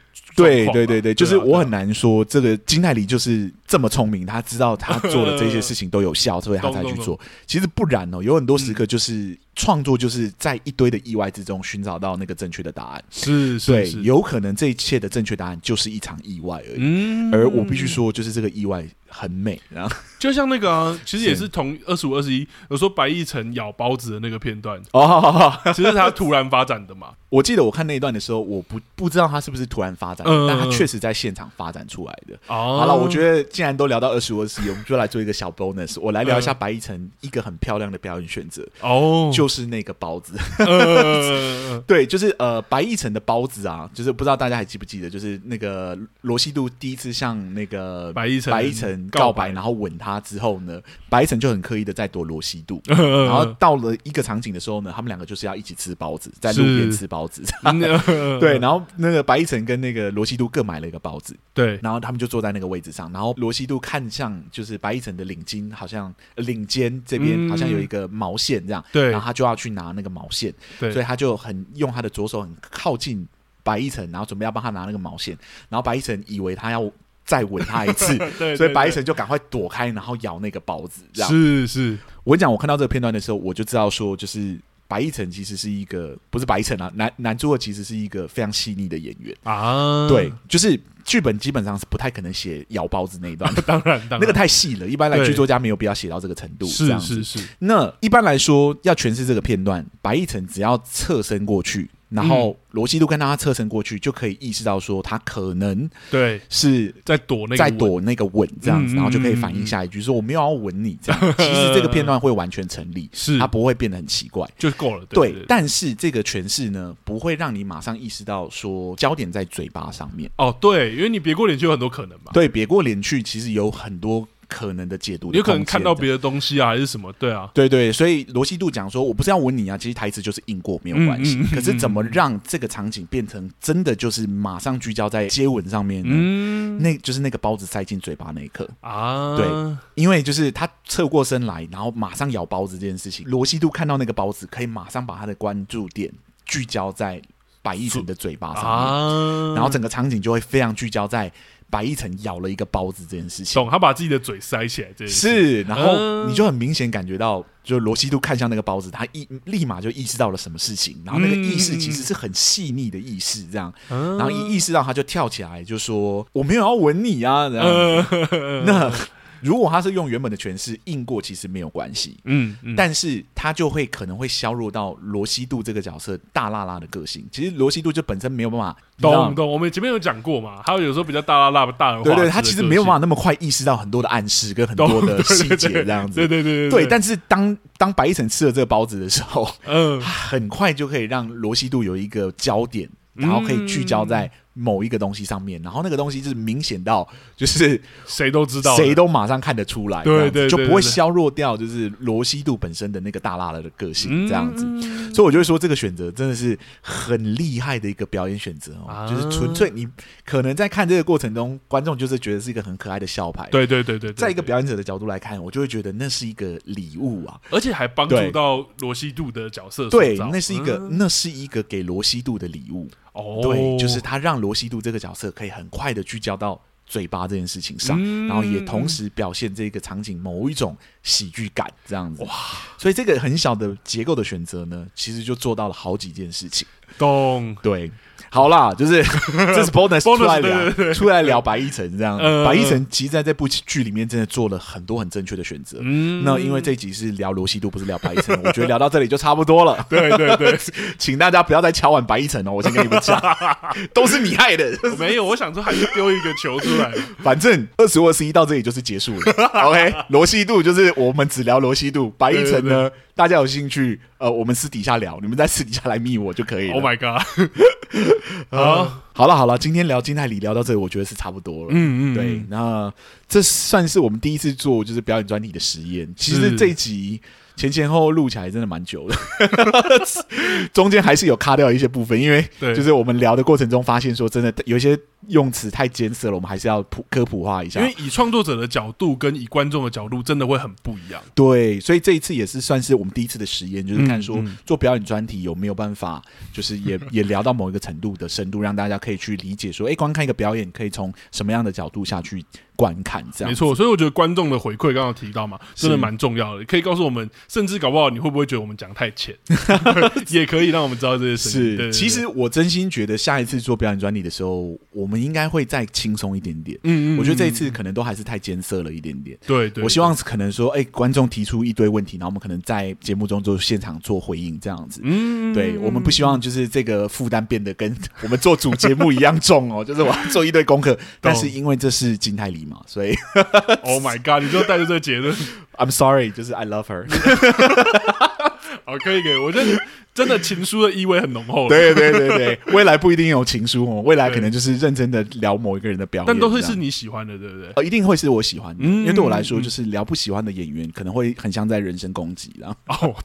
对对对对，就是我很难说这个金泰梨就是这么聪明，他知道他做的这些事情都有效，所以他 才去做。其实不然哦，有很多时刻就是创作就是在一堆的意外之中寻找到那个正确的答案。是，是，对，有可能这一切的正确答案就是一场意外而已。而我必须说，就是这个意外很美，然后 就像那个啊，其实也是同二十五、二十一，有说白亦辰咬包子的那个片段。哦，其实他突然发展的嘛。我记得我看那一段的时候，我不不知道他是不是突然发展的，嗯、但他确实在现场发展出来的。哦，好了，我觉得既然都聊到二十五、二十一，我们就来做一个小 bonus，我来聊一下白亦辰一个很漂亮的表演选择。哦，就是那个包子。嗯、对，就是呃，白亦辰的包子啊，就是不知道大家还记不记得，就是那个罗西度第一次向那个白亦辰白亦辰告白，然后吻他之后呢，白亦辰就很刻意的在躲罗西度，然后到了一个场景的时候呢，他们两个就是要一起吃包子，在路边吃包子，对，然后那个白亦辰跟那个罗西度各买了一个包子，对，然后他们就坐在那个位置上，然后罗西度看向就是白亦辰的领巾，好像领肩这边好像有一个毛线这样，对，然后他就要去拿那个毛线，对，所以他就很用他的左手很靠近白一晨，然后准备要帮他拿那个毛线，然后白一晨以为他要。再吻他一次，对对对，所以白一晨就赶快躲开，然后咬那个包子。这样是是，我跟你讲，我看到这个片段的时候，我就知道说，就是白一晨其实是一个不是白一晨啊，男男主角其实是一个非常细腻的演员啊。对，就是剧本基本上是不太可能写咬包子那一段，当然，当然那个太细了，一般来剧作家没有必要写到这个程度。是是是，那一般来说要诠释这个片段，白一晨只要侧身过去。然后罗希度跟大家侧身过去，就可以意识到说他可能对是在躲那个在躲那个吻这样子，然后就可以反应下一句说我没有要吻你这样。其实这个片段会完全成立，是它不会变得很奇怪，就够了。对，但是这个诠释呢，不会让你马上意识到说焦点在嘴巴上面。哦，对，因为你别过脸去有很多可能嘛。对，别过脸去其实有很多。可能的解读的，有可能看到别的东西啊，还是什么？对啊，对对，所以罗西度讲说，我不是要吻你啊，其实台词就是硬过，没有关系。嗯嗯嗯、可是怎么让这个场景变成真的就是马上聚焦在接吻上面呢？嗯，那就是那个包子塞进嘴巴那一刻啊。对，因为就是他侧过身来，然后马上咬包子这件事情，罗西度看到那个包子，可以马上把他的关注点聚焦在白易辰的嘴巴上面，啊、然后整个场景就会非常聚焦在。白一晨咬了一个包子这件事情，懂？他把自己的嘴塞起来，这件事是，然后你就很明显感觉到，就罗西都看向那个包子，他一立马就意识到了什么事情，然后那个意识其实是很细腻的意识，这样，然后一意识到他就跳起来就说：“我没有要吻你啊！”然后那。如果他是用原本的诠释硬过，其实没有关系，嗯，嗯，但是他就会可能会削弱到罗西度这个角色大辣辣的个性。其实罗西度就本身没有办法，懂懂。我们前面有讲过嘛，他有时候比较大剌剌、大而化，对，对对，他其实没有办法那么快意识到很多的暗示跟很多的细节这样子，对对对对，对，对，对。但是当当白易辰吃了这个包子的时候，嗯，很快就可以让罗西度有一个焦点，然后可以聚焦在。某一个东西上面，然后那个东西就是明显到，就是 谁都知道，谁都马上看得出来，对对，就不会削弱掉，就是罗西度本身的那个大辣的个性这样子。所以我就会说，这个选择真的是很厉害的一个表演选择哦，就是纯粹你可能在看这个过程中，观众就是觉得是一个很可爱的笑牌，对对对对。在一个表演者的角度来看，我就会觉得那是一个礼物啊，而且还帮助到罗西度的角色，对，那是一个那是一个给罗西度的礼物。哦，对，就是他让罗西度这个角色可以很快的聚焦到嘴巴这件事情上，嗯、然后也同时表现这个场景某一种喜剧感，这样子。哇，所以这个很小的结构的选择呢，其实就做到了好几件事情。咚，对。好啦，就是 这是 bonus 出来聊，出来聊白一晨这样。呃、白一晨其实在这部剧里面真的做了很多很正确的选择。嗯，那因为这一集是聊罗西度，不是聊白一晨，我觉得聊到这里就差不多了。对 对对，请大家不要再敲碗白一晨哦，我先跟你们讲，都是你害的。没有，我想说还是丢一个球出来。反正二十或二十一到这里就是结束了。OK，罗西度就是我们只聊罗西度，白一晨呢？大家有兴趣，呃，我们私底下聊，你们在私底下来密我就可以了。Oh my god！好，好了好了，今天聊金泰里聊到这里，我觉得是差不多了。嗯嗯，对，那这算是我们第一次做就是表演专题的实验。其实这一集。前前后后录起来真的蛮久的，中间还是有卡掉一些部分，因为就是我们聊的过程中发现说，真的有一些用词太艰涩了，我们还是要普科普化一下。因为以创作者的角度跟以观众的角度，真的会很不一样。对，所以这一次也是算是我们第一次的实验，就是看说做表演专题有没有办法，就是也 也聊到某一个程度的深度，让大家可以去理解说，哎，观看一个表演可以从什么样的角度下去。观看这样没错，所以我觉得观众的回馈刚刚提到嘛，真的蛮重要的。可以告诉我们，甚至搞不好你会不会觉得我们讲太浅，也可以让我们知道这些事。是，其实我真心觉得下一次做表演专利的时候，我们应该会再轻松一点点。嗯，嗯嗯，我觉得这一次可能都还是太艰涩了一点点。对，对对，我希望可能说，哎、欸，观众提出一堆问题，然后我们可能在节目中做现场做回应，这样子。嗯，对，我们不希望就是这个负担变得跟 我们做主节目一样重哦，就是我要做一堆功课。但是因为这是金泰梨嘛，所以，Oh my God，你就带着这个结论，I'm sorry，就是 I love her。好，可以，可以，我觉得。真的情书的意味很浓厚，对对对对，未来不一定有情书哦，未来可能就是认真的聊某一个人的表演，但都会是你喜欢的，对不对？哦，一定会是我喜欢的，因为对我来说，就是聊不喜欢的演员，可能会很像在人身攻击，然后哦，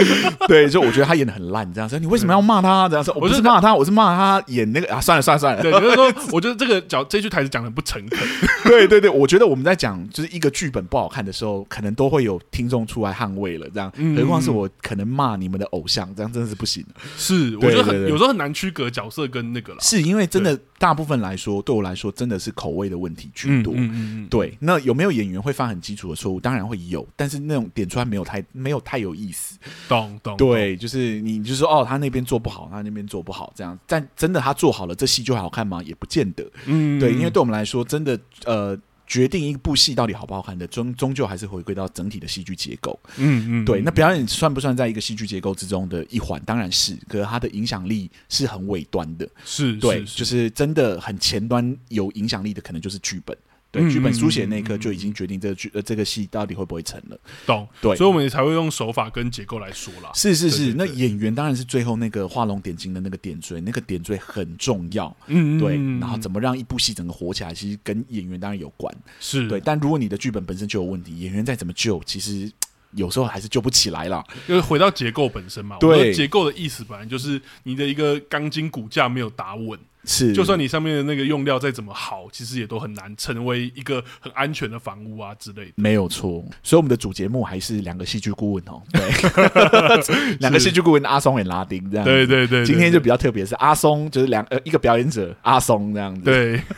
对，就我觉得他演的很烂，这样说，你为什么要骂他？这样说，我不是骂他，我是骂他演那个啊，算了算了算了，对，就是说，我觉得这个讲这句台词讲的不诚恳，对对对，我觉得我们在讲就是一个剧本不好看的时候，可能都会有听众出来捍卫了，这样，何况是我可能骂你们的偶像，这样真的是不行。是，我觉得很有时候很难区隔角色跟那个了。是因为真的大部分来说，对我来说真的是口味的问题居多。嗯嗯嗯。对，那有没有演员会犯很基础的错误？当然会有，但是那种点出来没有太没有太有意思。懂懂。对，就是你就是说哦，他那边做不好，他那边做不好，这样。但真的他做好了，这戏就好看吗？也不见得。嗯。对，因为对我们来说，真的呃。决定一部戏到底好不好看的，终终究还是回归到整体的戏剧结构。嗯嗯，对。那表演算不算在一个戏剧结构之中的一环？当然是，可是它的影响力是很尾端的。是，对，就是真的很前端有影响力的，可能就是剧本。对，剧本书写那一刻就已经决定这个剧呃这个戏到底会不会成了。懂，对，所以我们也才会用手法跟结构来说啦。是是是，那演员当然是最后那个画龙点睛的那个点缀，那个点缀很重要。嗯，对。然后怎么让一部戏整个火起来，其实跟演员当然有关。是对，但如果你的剧本本身就有问题，演员再怎么救，其实有时候还是救不起来了。因为回到结构本身嘛，对，结构的意思本来就是你的一个钢筋骨架没有打稳。是，就算你上面的那个用料再怎么好，其实也都很难成为一个很安全的房屋啊之类的。没有错，所以我们的主节目还是两个戏剧顾问哦。对，两个戏剧顾问阿松也拉丁这样。对对对，今天就比较特别，是阿松就是两呃一个表演者阿松这样子。对。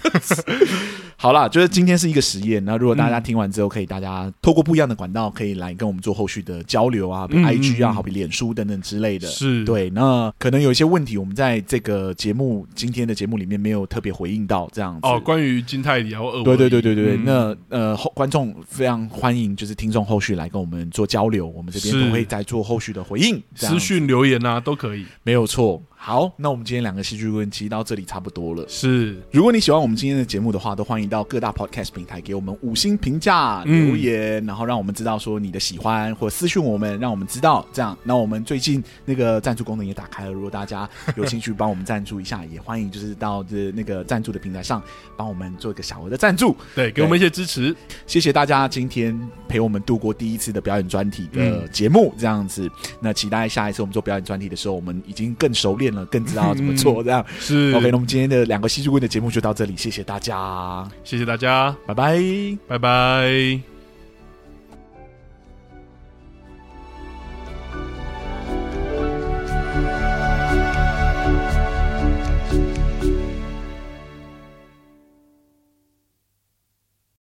好啦，就是今天是一个实验。那如果大家听完之后，可以大家透过不一样的管道，可以来跟我们做后续的交流啊，比如 IG 啊，好比脸书等等之类的。是对。那可能有一些问题，我们在这个节目今天的节目里面没有特别回应到，这样子。哦，关于金泰梨然后二对对对对对。那呃，后观众非常欢迎，就是听众后续来跟我们做交流，我们这边都会再做后续的回应，私讯留言啊都可以，没有错。好，那我们今天两个戏剧问题到这里差不多了。是，如果你喜欢我们今天的节目的话，都欢迎到各大 podcast 平台给我们五星评价、留言，嗯、然后让我们知道说你的喜欢，或私讯我们，让我们知道。这样，那我们最近那个赞助功能也打开了，如果大家有兴趣帮我们赞助一下，也欢迎就是到这那个赞助的平台上帮我们做一个小额的赞助，对，给我们一些支持。谢谢大家今天陪我们度过第一次的表演专题的节目，嗯、这样子。那期待下一次我们做表演专题的时候，我们已经更熟练了，更知道怎么。做，这样是 OK。那我们今天的两个戏剧顾问的节目就到这里，谢谢大家，谢谢大家，拜拜，拜拜。